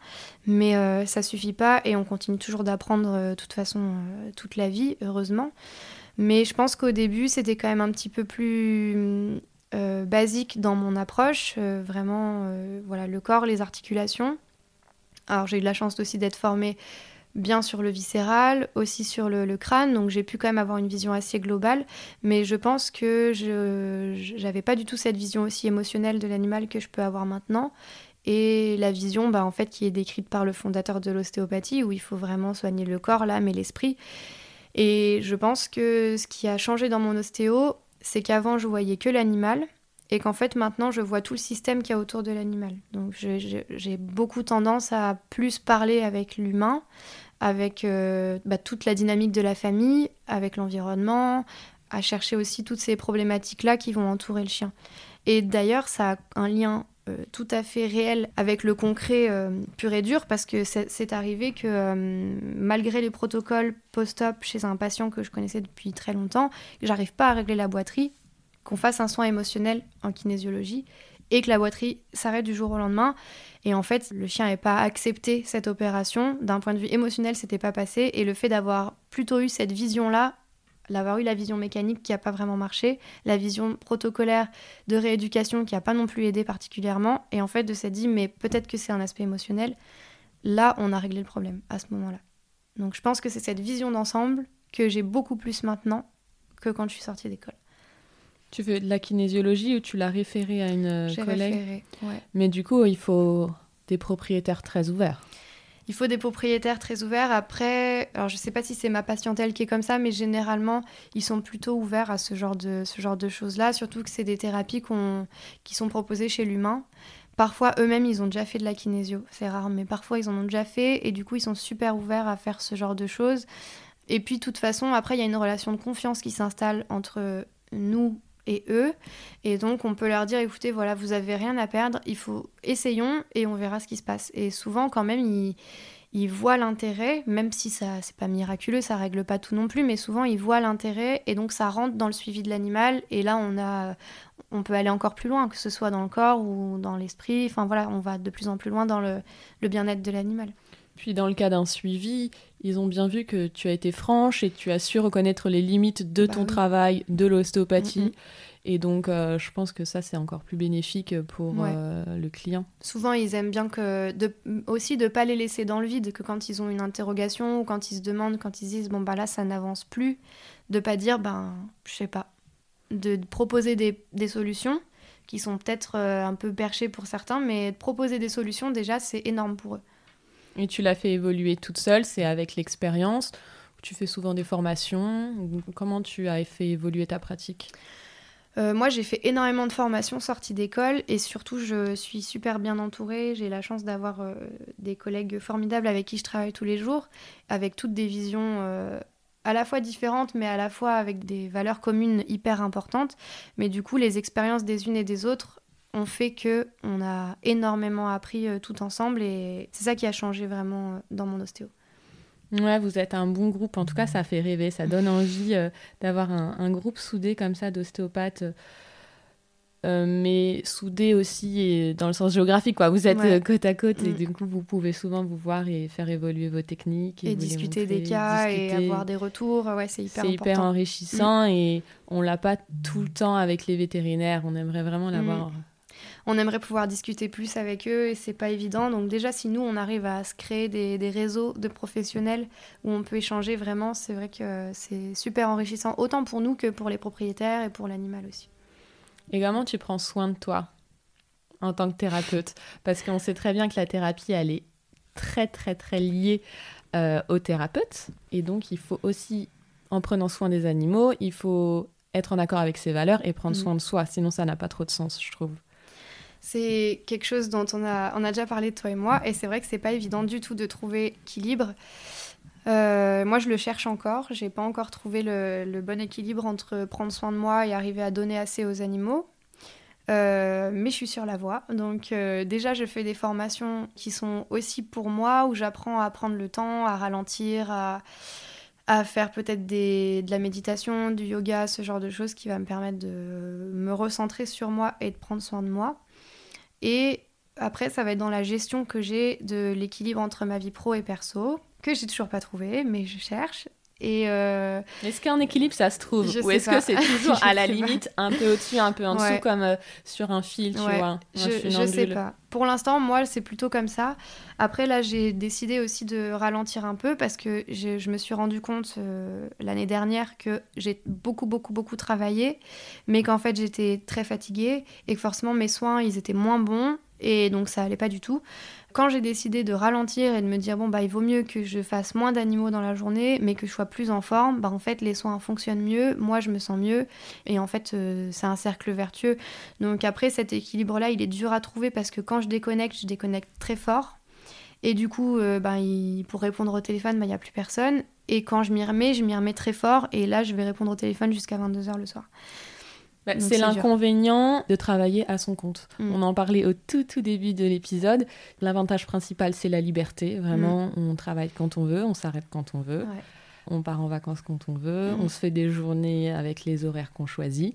mais ça suffit pas et on continue toujours d'apprendre de toute façon toute la vie, heureusement. Mais je pense qu'au début, c'était quand même un petit peu plus basique dans mon approche, euh, vraiment euh, voilà le corps, les articulations. Alors j'ai eu de la chance aussi d'être formée bien sur le viscéral, aussi sur le, crâne, donc j'ai pu quand même avoir une vision assez globale, mais je pense que je n'avais pas du tout cette vision aussi émotionnelle de l'animal que je peux avoir maintenant. Et la vision, bah, en fait, qui est décrite par le fondateur de l'ostéopathie, où il faut vraiment soigner le corps, l'âme et l'esprit. Et je pense que ce qui a changé dans mon ostéo, c'est qu'avant je voyais que l'animal et qu'en fait maintenant je vois tout le système qu'il y a autour de l'animal. Donc j'ai beaucoup tendance à plus parler avec l'humain, avec euh, bah, toute la dynamique de la famille, avec l'environnement, à chercher aussi toutes ces problématiques-là qui vont entourer le chien. Et d'ailleurs ça a un lien tout à fait réel avec le concret euh, pur et dur parce que c'est arrivé que malgré les protocoles post-op chez un patient que je connaissais depuis très longtemps, j'arrive pas à régler la boiterie, qu'on fasse un soin émotionnel en kinésiologie et que la boiterie s'arrête du jour au lendemain. Et en fait, le chien n'avait pas accepté cette opération. D'un point de vue émotionnel, c'était pas passé. Et le fait d'avoir plutôt eu cette vision-là l'avoir eu la vision mécanique qui n'a pas vraiment marché, la vision protocolaire de rééducation qui n'a pas non plus aidé particulièrement, et en fait de s'être dit mais peut-être que c'est un aspect émotionnel, là on a réglé le problème à ce moment-là. Donc je pense que c'est cette vision d'ensemble que j'ai beaucoup plus maintenant que quand je suis sortie d'école. Tu fais de la kinésiologie ou tu l'as référé à une collègue? référé, ouais. Mais du coup, il faut des propriétaires très ouverts. Il faut des propriétaires très ouverts. Après, alors je sais pas si c'est ma patientèle qui est comme ça, mais généralement, ils sont plutôt ouverts à ce genre de, ce genre de choses-là, surtout que c'est des thérapies qui sont proposées chez l'humain. Parfois, eux-mêmes, ils ont déjà fait de la kinésio. C'est rare, mais parfois, ils en ont déjà fait et du coup, ils sont super ouverts à faire ce genre de choses. Et puis, de toute façon, après, il y a une relation de confiance qui s'installe entre nous et eux. Et donc, on peut leur dire, écoutez, voilà, vous avez rien à perdre, il faut, essayons et on verra ce qui se passe. Et souvent, quand même, ils, voient l'intérêt, même si ça, c'est pas miraculeux, ça règle pas tout non plus, mais souvent, ils voient l'intérêt et donc ça rentre dans le suivi de l'animal. Et là, on a, on peut aller encore plus loin, que ce soit dans le corps ou dans l'esprit. Enfin, voilà, on va de plus en plus loin dans le bien-être de l'animal. Puis dans le cas d'un suivi, ils ont bien vu que tu as été franche et tu as su reconnaître les limites de bah ton travail, de l'ostéopathie. Et donc, euh, je pense que ça, c'est encore plus bénéfique pour euh, le client. Souvent, ils aiment bien que de, aussi de ne pas les laisser dans le vide, que quand ils ont une interrogation ou quand ils se demandent, quand ils disent, bon, bah là, ça n'avance plus, de pas dire, ben, je sais pas, de, proposer des, des, solutions qui sont peut-être euh, un peu perchées pour certains, mais de proposer des solutions, déjà, c'est énorme pour eux. Et tu l'as fait évoluer toute seule, c'est avec l'expérience. Tu fais souvent des formations. Comment tu as fait évoluer ta pratique? Euh, moi, j'ai fait énormément de formations sorties d'école et surtout, je suis super bien entourée. J'ai la chance d'avoir euh, des collègues formidables avec qui je travaille tous les jours, avec toutes des visions euh, à la fois différentes, mais à la fois avec des valeurs communes hyper importantes. Mais du coup, les expériences des unes et des autres ont fait que on a énormément appris tout ensemble et c'est ça qui a changé vraiment dans mon ostéo. Ouais, vous êtes un bon groupe. En tout cas, ça fait rêver. Ça donne envie euh, d'avoir un, groupe soudé comme ça d'ostéopathes. Euh, mais soudé aussi dans le sens géographique. Quoi. Vous êtes euh, côte à côte et mm. du coup, vous pouvez souvent vous voir et faire évoluer vos techniques. Et, discuter des cas et avoir des retours. Ouais, c'est hyper C'est hyper enrichissant mm. et on l'a pas tout le temps avec les vétérinaires. On aimerait vraiment l'avoir. Mm on aimerait pouvoir discuter plus avec eux et c'est pas évident. Donc déjà, si nous, on arrive à se créer des, réseaux de professionnels où on peut échanger vraiment, c'est vrai que c'est super enrichissant, autant pour nous que pour les propriétaires et pour l'animal aussi. Et comment tu prends soin de toi en tant que thérapeute? Parce qu'on sait très bien que la thérapie, elle est très, très, très liée euh, au thérapeute. Et donc, il faut aussi, en prenant soin des animaux, il faut être en accord avec ses valeurs et prendre mm. soin de soi. Sinon, ça n'a pas trop de sens, je trouve. C'est quelque chose dont on a, déjà parlé, toi et moi, et c'est vrai que c'est pas évident du tout de trouver équilibre. Euh, moi, je le cherche encore. J'ai pas encore trouvé le, bon équilibre entre prendre soin de moi et arriver à donner assez aux animaux. Euh, mais je suis sur la voie. Donc euh, déjà, je fais des formations qui sont aussi pour moi, où j'apprends à prendre le temps, à ralentir, à, à faire peut-être de la méditation, du yoga, ce genre de choses qui va me permettre de me recentrer sur moi et de prendre soin de moi. Et après, ça va être dans la gestion que j'ai de l'équilibre entre ma vie pro et perso, que j'ai toujours pas trouvé, mais je cherche. Et euh, Est-ce qu'un équilibre, ça se trouve Ou est-ce que c'est toujours à la limite un peu au-dessus, un peu en dessous, comme euh, sur un fil, tu vois Je, je sais pas. Pour l'instant, moi, c'est plutôt comme ça. Après, là, j'ai décidé aussi de ralentir un peu parce que je me suis rendu compte euh, l'année dernière que j'ai beaucoup, beaucoup, beaucoup travaillé, mais qu'en fait, j'étais très fatiguée et que forcément, mes soins, ils étaient moins bons et donc ça allait pas du tout. Quand j'ai décidé de ralentir et de me dire bon bah il vaut mieux que je fasse moins d'animaux dans la journée mais que je sois plus en forme, bah en fait les soins fonctionnent mieux, moi je me sens mieux et en fait euh, c'est un cercle vertueux. Donc après cet équilibre là, il est dur à trouver parce que quand je déconnecte, je déconnecte très fort. Et du coup, euh, bah, pour répondre au téléphone, bah, il n'y a plus personne. Et quand je m'y remets, je m'y remets très fort. Et là, je vais répondre au téléphone jusqu'à 22h le soir. Bah, c'est l'inconvénient de travailler à son compte. Mm. On en parlait au tout tout début de l'épisode. L'avantage principal, c'est la liberté. Vraiment, mm. on travaille quand on veut, on s'arrête quand on veut. On part en vacances quand on veut, mm. on se fait des journées avec les horaires qu'on choisit.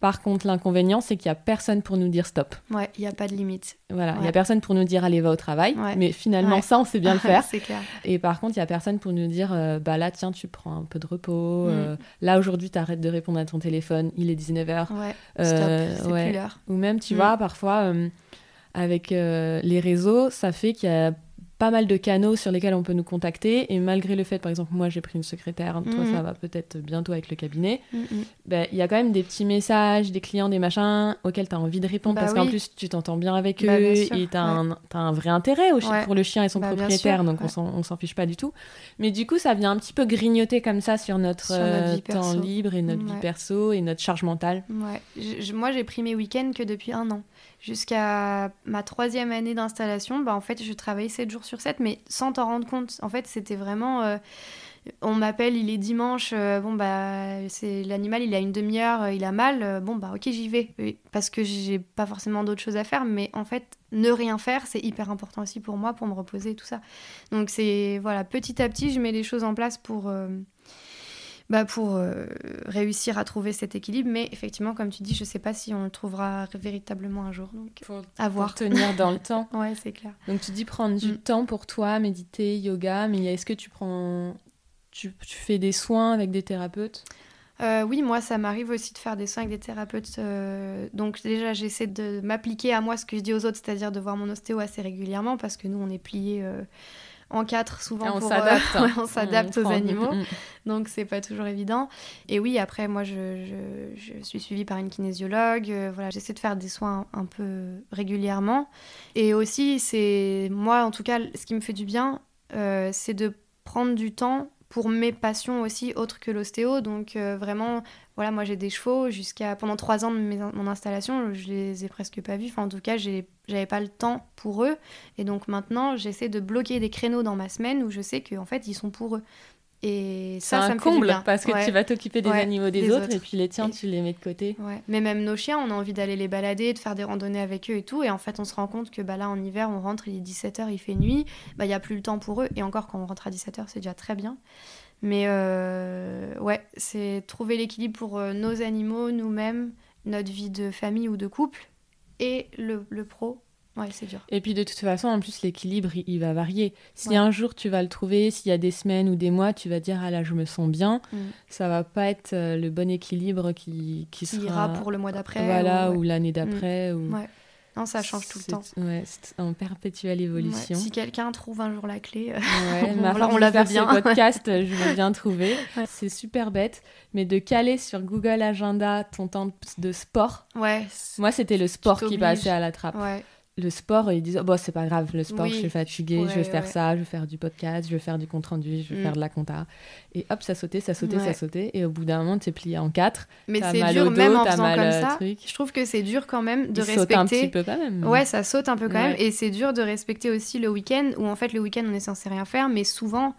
Par contre, l'inconvénient, c'est qu'il n'y a personne pour nous dire stop. Ouais, il n'y a pas de limite. Voilà, il n'y a personne pour nous dire allez, va au travail. Mais finalement, ça, on sait bien le faire. c'est clair. Et par contre, il n'y a personne pour nous dire euh, bah là, tiens, tu prends un peu de repos. Mm. Euh, là, aujourd'hui, tu arrêtes de répondre à ton téléphone. Il est 19h. Ouais, euh, stop, c'est plus l'heure. Ou même, tu mm. vois, parfois, avec les réseaux, ça fait qu'il y a pas mal de canaux sur lesquels on peut nous contacter. Et malgré le fait, par exemple, moi j'ai pris une secrétaire, toi ça mhm. va peut-être bientôt avec le cabinet, mhm. ben, il y a quand même des petits messages, des clients, des machins auxquels tu as envie de répondre bah parce qu'en plus tu t'entends bien avec bah, eux et tu as, un vrai intérêt pour le chien et son bah, propriétaire, donc on s'en fiche pas du tout. Mais du coup, ça vient un petit peu grignoter comme ça sur notre, euh, temps libre et notre vie perso et notre charge mentale. moi j'ai pris mes week-ends que depuis un an jusqu'à ma troisième année d'installation, bah, en fait, je travaillais 7 jours sur 7, mais sans t'en rendre compte. En fait, c'était vraiment. Euh, on m'appelle, il est dimanche, euh, bon, bah, c'est l'animal, il a une demi-heure, euh, il a mal, bon, bah, ok, j'y vais. Parce que j'ai pas forcément d'autres choses à faire, mais en fait, ne rien faire, c'est hyper important aussi pour moi, pour me reposer et tout ça. Donc, c'est. Voilà, petit à petit, je mets les choses en place pour bah, pour euh, réussir à trouver cet équilibre. Mais effectivement, comme tu dis, je ne sais pas si on le trouvera véritablement un jour. Donc, Pour, à voir. pour tenir dans le temps. Ouais, c'est clair. Donc tu dis prendre du Mm. temps pour toi, méditer, yoga, mais est-ce que tu prends... Tu, tu fais des soins avec des thérapeutes? Euh, oui, moi, ça m'arrive aussi de faire des soins avec des thérapeutes. euh, donc déjà, j'essaie de m'appliquer à moi ce que je dis aux autres, c'est-à-dire de voir mon ostéo assez régulièrement, parce que nous, on est pliés euh, en quatre souvent. On pour, s'adapte. euh, hein. on s'adapte On aux prend- animaux. Mm, mm. donc c'est pas toujours évident. Et oui, après, moi, je, je- je suis suivie par une kinésiologue. euh, voilà, j'essaie de faire des soins un peu régulièrement. Et aussi, c'est moi, en tout cas, ce qui me fait du bien, euh, c'est de prendre du temps pour mes passions aussi, autres que l'ostéo. Donc euh, vraiment, voilà, moi j'ai des chevaux. Jusqu'à pendant trois ans de mon installation, je les ai presque pas vus. Enfin, en tout cas, j'avais pas le temps pour eux. Et donc maintenant, j'essaie de bloquer des créneaux dans ma semaine où je sais qu'en fait, ils sont pour eux. Et C'est ça, ça un comble parce que Ouais. tu vas t'occuper des Ouais, animaux des, des autres, autres. et puis les tiens, Et- tu les mets de côté. Ouais. Mais même nos chiens, on a envie d'aller les balader, de faire des randonnées avec eux et tout. Et en fait, on se rend compte que bah, là, en hiver, on rentre, il est 17h, il fait nuit. Bah, Il n'y a plus le temps pour eux. Et encore, quand on rentre à 17h, c'est déjà très bien. Mais euh, ouais, c'est trouver l'équilibre pour euh, nos animaux, nous-mêmes, notre vie de famille ou de couple et le, le pro. Ouais, c'est dur. Et puis de toute façon, en plus, l'équilibre, il, il va varier. Si Ouais. un jour tu vas le trouver, s'il y a des semaines ou des mois, tu vas dire, ah là, je me sens bien, Mm. ça va pas être euh, le bon équilibre qui, qui Qui sera... ira pour le mois d'après. Voilà, ou- l'année d'après. Ou... Ouais. Non, ça change tout le temps. Ouais, c'est en perpétuelle Ouais. évolution. Si quelqu'un trouve un jour la clé, euh, Ouais, On on la faire bien. ces podcasts, je veux bien trouver. Ouais. C'est super bête, mais de caler sur Google Agenda ton temps de sport, ouais. moi c'était le sport qui passait à la trappe. Le sport, ils disent, oh, bon, c'est pas grave, le sport, Oui, je suis fatiguée, je vais faire ouais. ça, je vais faire du podcast, je vais faire du compte rendu, je vais Mm. faire de la compta. Et hop, ça sautait, ça sautait, ça sautait. Et au bout d'un moment, tu es plié en quatre. Mais c'est dur dos, même en faisant comme ça. truc. Je trouve que c'est dur quand même de Il saute un petit respecter. peu quand même. Ouais, ça saute un peu quand même. Et c'est dur de respecter aussi le week-end, où en fait le week-end on est censé rien faire, mais souvent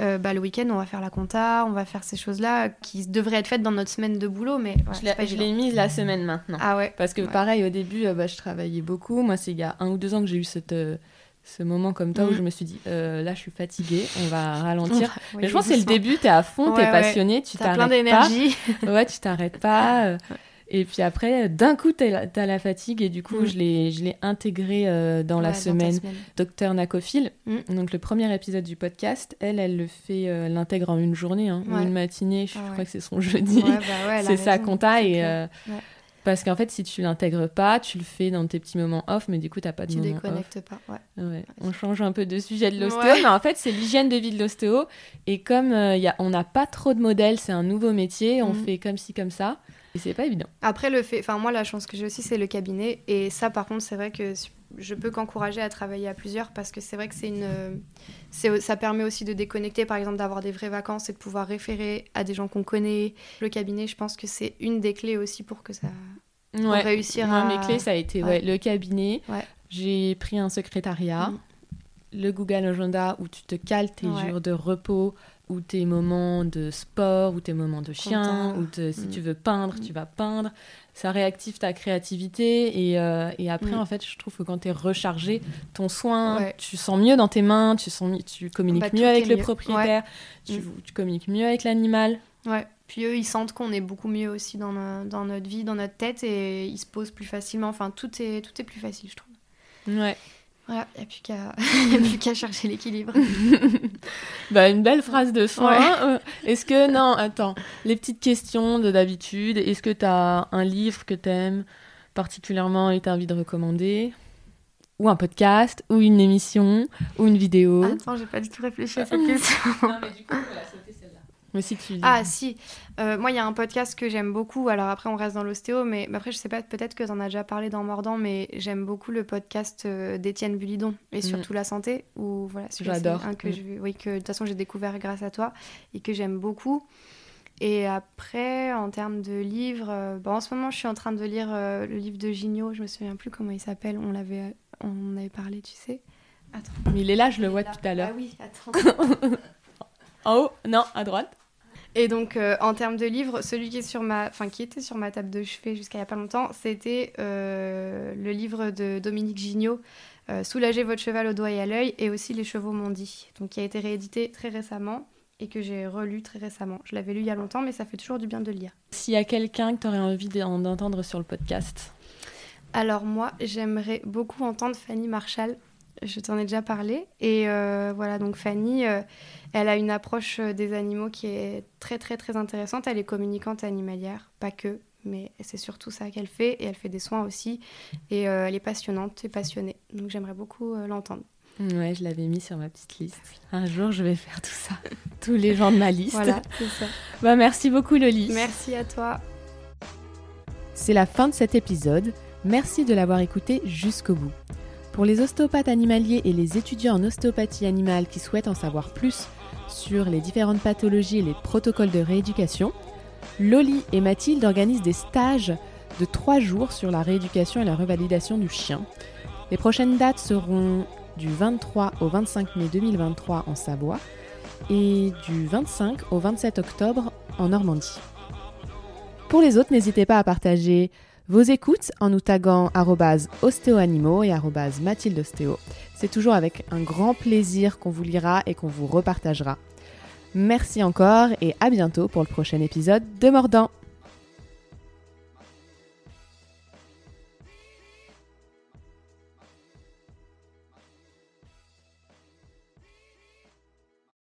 euh, bah, le week-end on va faire la compta, on va faire ces choses-là qui devraient être faites dans notre semaine de boulot, mais ouais, Je l'ai- mise la semaine maintenant. Ah ouais. Parce que Ouais. pareil, au début, euh, bah, je travaillais beaucoup. Moi, c'est il y a un ou deux ans que j'ai eu cette, euh, ce moment comme toi où Mm. je me suis dit, euh, là, je suis fatiguée, on va ralentir. Mais je pense que c'est le début, t'es à fond, Ouais, t'es ouais. passionné, tu plein t'arrêtes pas. d'énergie. Ouais, tu t'arrêtes pas. Et puis après, d'un coup, t'as la, t'as la fatigue et du coup, Mm. je l'ai je l'ai intégré euh, dans la Ouais, semaine. Docteur Nacophile, Mm. donc le premier épisode du podcast, elle, elle le fait, euh, l'intègre en une journée ou Ouais. une matinée, je Ah ouais. crois que c'est son jeudi. Bah c'est sa compta et euh, parce qu'en fait si tu l'intègres pas tu le fais dans tes petits moments off mais du coup t'as pas de Tu moments off déconnectes pas. Ouais. On change un peu de sujet de l'ostéo mais en fait c'est l'hygiène de vie de l'ostéo et comme euh, y a, on n'a pas trop de modèles c'est un nouveau métier on Mhm. fait comme ci comme ça et c'est pas évident Après, le fait, enfin moi, la chance que j'ai aussi, c'est le cabinet. Et ça, par contre, c'est vrai que je peux qu'encourager à travailler à plusieurs parce que c'est vrai que c'est une, ça permet aussi de déconnecter, par exemple, d'avoir des vraies vacances et de pouvoir référer à des gens qu'on connaît. Le cabinet, je pense que c'est une des clés aussi pour que ça. ouais. réussir Moi, à- mes clés ça a été Ouais. ouais, le cabinet j'ai pris un secrétariat le Google Agenda où tu te cales tes jours de repos ou tes moments de sport ou tes moments de chien ou si Mm. tu veux peindre Mm. tu vas peindre ça réactive ta créativité et, euh, et après Mm. en fait je trouve que quand tu es rechargé ton soin Ouais. tu sens mieux dans tes mains tu sens tu communiques Bah, mieux avec le mieux. propriétaire tu, Mm. tu communiques mieux avec l'animal Ouais. Puis eux, ils sentent qu'on est beaucoup mieux aussi dans, dans notre vie, dans notre tête, et ils se posent plus facilement. Enfin, tout est, tout est plus facile, je trouve. ouais Voilà, il n'y a plus qu'à y a plus qu'à chercher l'équilibre. Bah, une belle phrase de fin. Ouais. Euh, Est-ce que, non, attends, les petites questions de d'habitude. Est-ce que tu as un livre que tu aimes particulièrement et tu as envie de recommander? Ou un podcast? Ou une émission? Ou une vidéo? Attends, j'ai pas du tout réfléchi à cette question. Non, mais du coup, sauter celle-là. Mais si tu. Ah si, Euh, moi il y a un podcast que j'aime beaucoup, alors après on reste dans l'ostéo, mais après je sais pas, peut-être que t'en as déjà parlé dans Mordant, mais j'aime beaucoup le podcast euh, d'Étienne Bulidon, et surtout la santé, où voilà, J'adore. un que Mm. je, oui, que de toute façon j'ai découvert grâce à toi, et que j'aime beaucoup. Et après, en termes de livres, euh, bon, en ce moment je suis en train de lire euh, le livre de Gignot, je me souviens plus comment il s'appelle, on l'avait on avait parlé, tu sais. Attends. Mais il est là, je le vois tout à l'heure. Ah oui, attends. En haut Non, à droite Et donc, euh, en termes de livres, celui qui, est sur ma... enfin, qui était sur ma table de chevet jusqu'à il n'y a pas longtemps, c'était euh, le livre de Dominique Gignot, euh, Soulagez votre cheval au doigt et à l'œil, et aussi Les chevaux m'ont dit, donc qui a été réédité très récemment. et que j'ai relu très récemment. Je l'avais lu il y a longtemps, mais ça fait toujours du bien de lire. S'il y a quelqu'un que tu aurais envie d'entendre sur le podcast? Alors moi, j'aimerais beaucoup entendre Fanny Marshall. Je t'en ai déjà parlé. Et euh, voilà, donc Fanny, euh, elle a une approche euh, des animaux qui est très très très intéressante. Elle est communicante animalière, pas que, mais c'est surtout ça qu'elle fait. Et elle fait des soins aussi. Et elle est passionnante et passionnée. Donc j'aimerais beaucoup l'entendre. Ouais, je l'avais mis sur ma petite liste. Un jour, je vais faire tout ça. Tous les gens de ma liste. Voilà, c'est ça. Bah, merci beaucoup, Loli. Merci à toi. C'est la fin de cet épisode. Merci de l'avoir écouté jusqu'au bout. Pour les ostéopathes animaliers et les étudiants en ostéopathie animale qui souhaitent en savoir plus sur les différentes pathologies et les protocoles de rééducation, Loli et Mathilde organisent des stages de 3 jours sur la rééducation et la revalidation du chien. Les prochaines dates seront du 23 au 25 mai 2023 en Savoie et du 25 au 27 octobre en Normandie. Pour les autres, n'hésitez pas à partager vos écoutes en nous taguant ostéoanimaux et mathildeostéo. C'est toujours avec un grand plaisir qu'on vous lira et qu'on vous repartagera. Merci encore et à bientôt pour le prochain épisode de Mordant.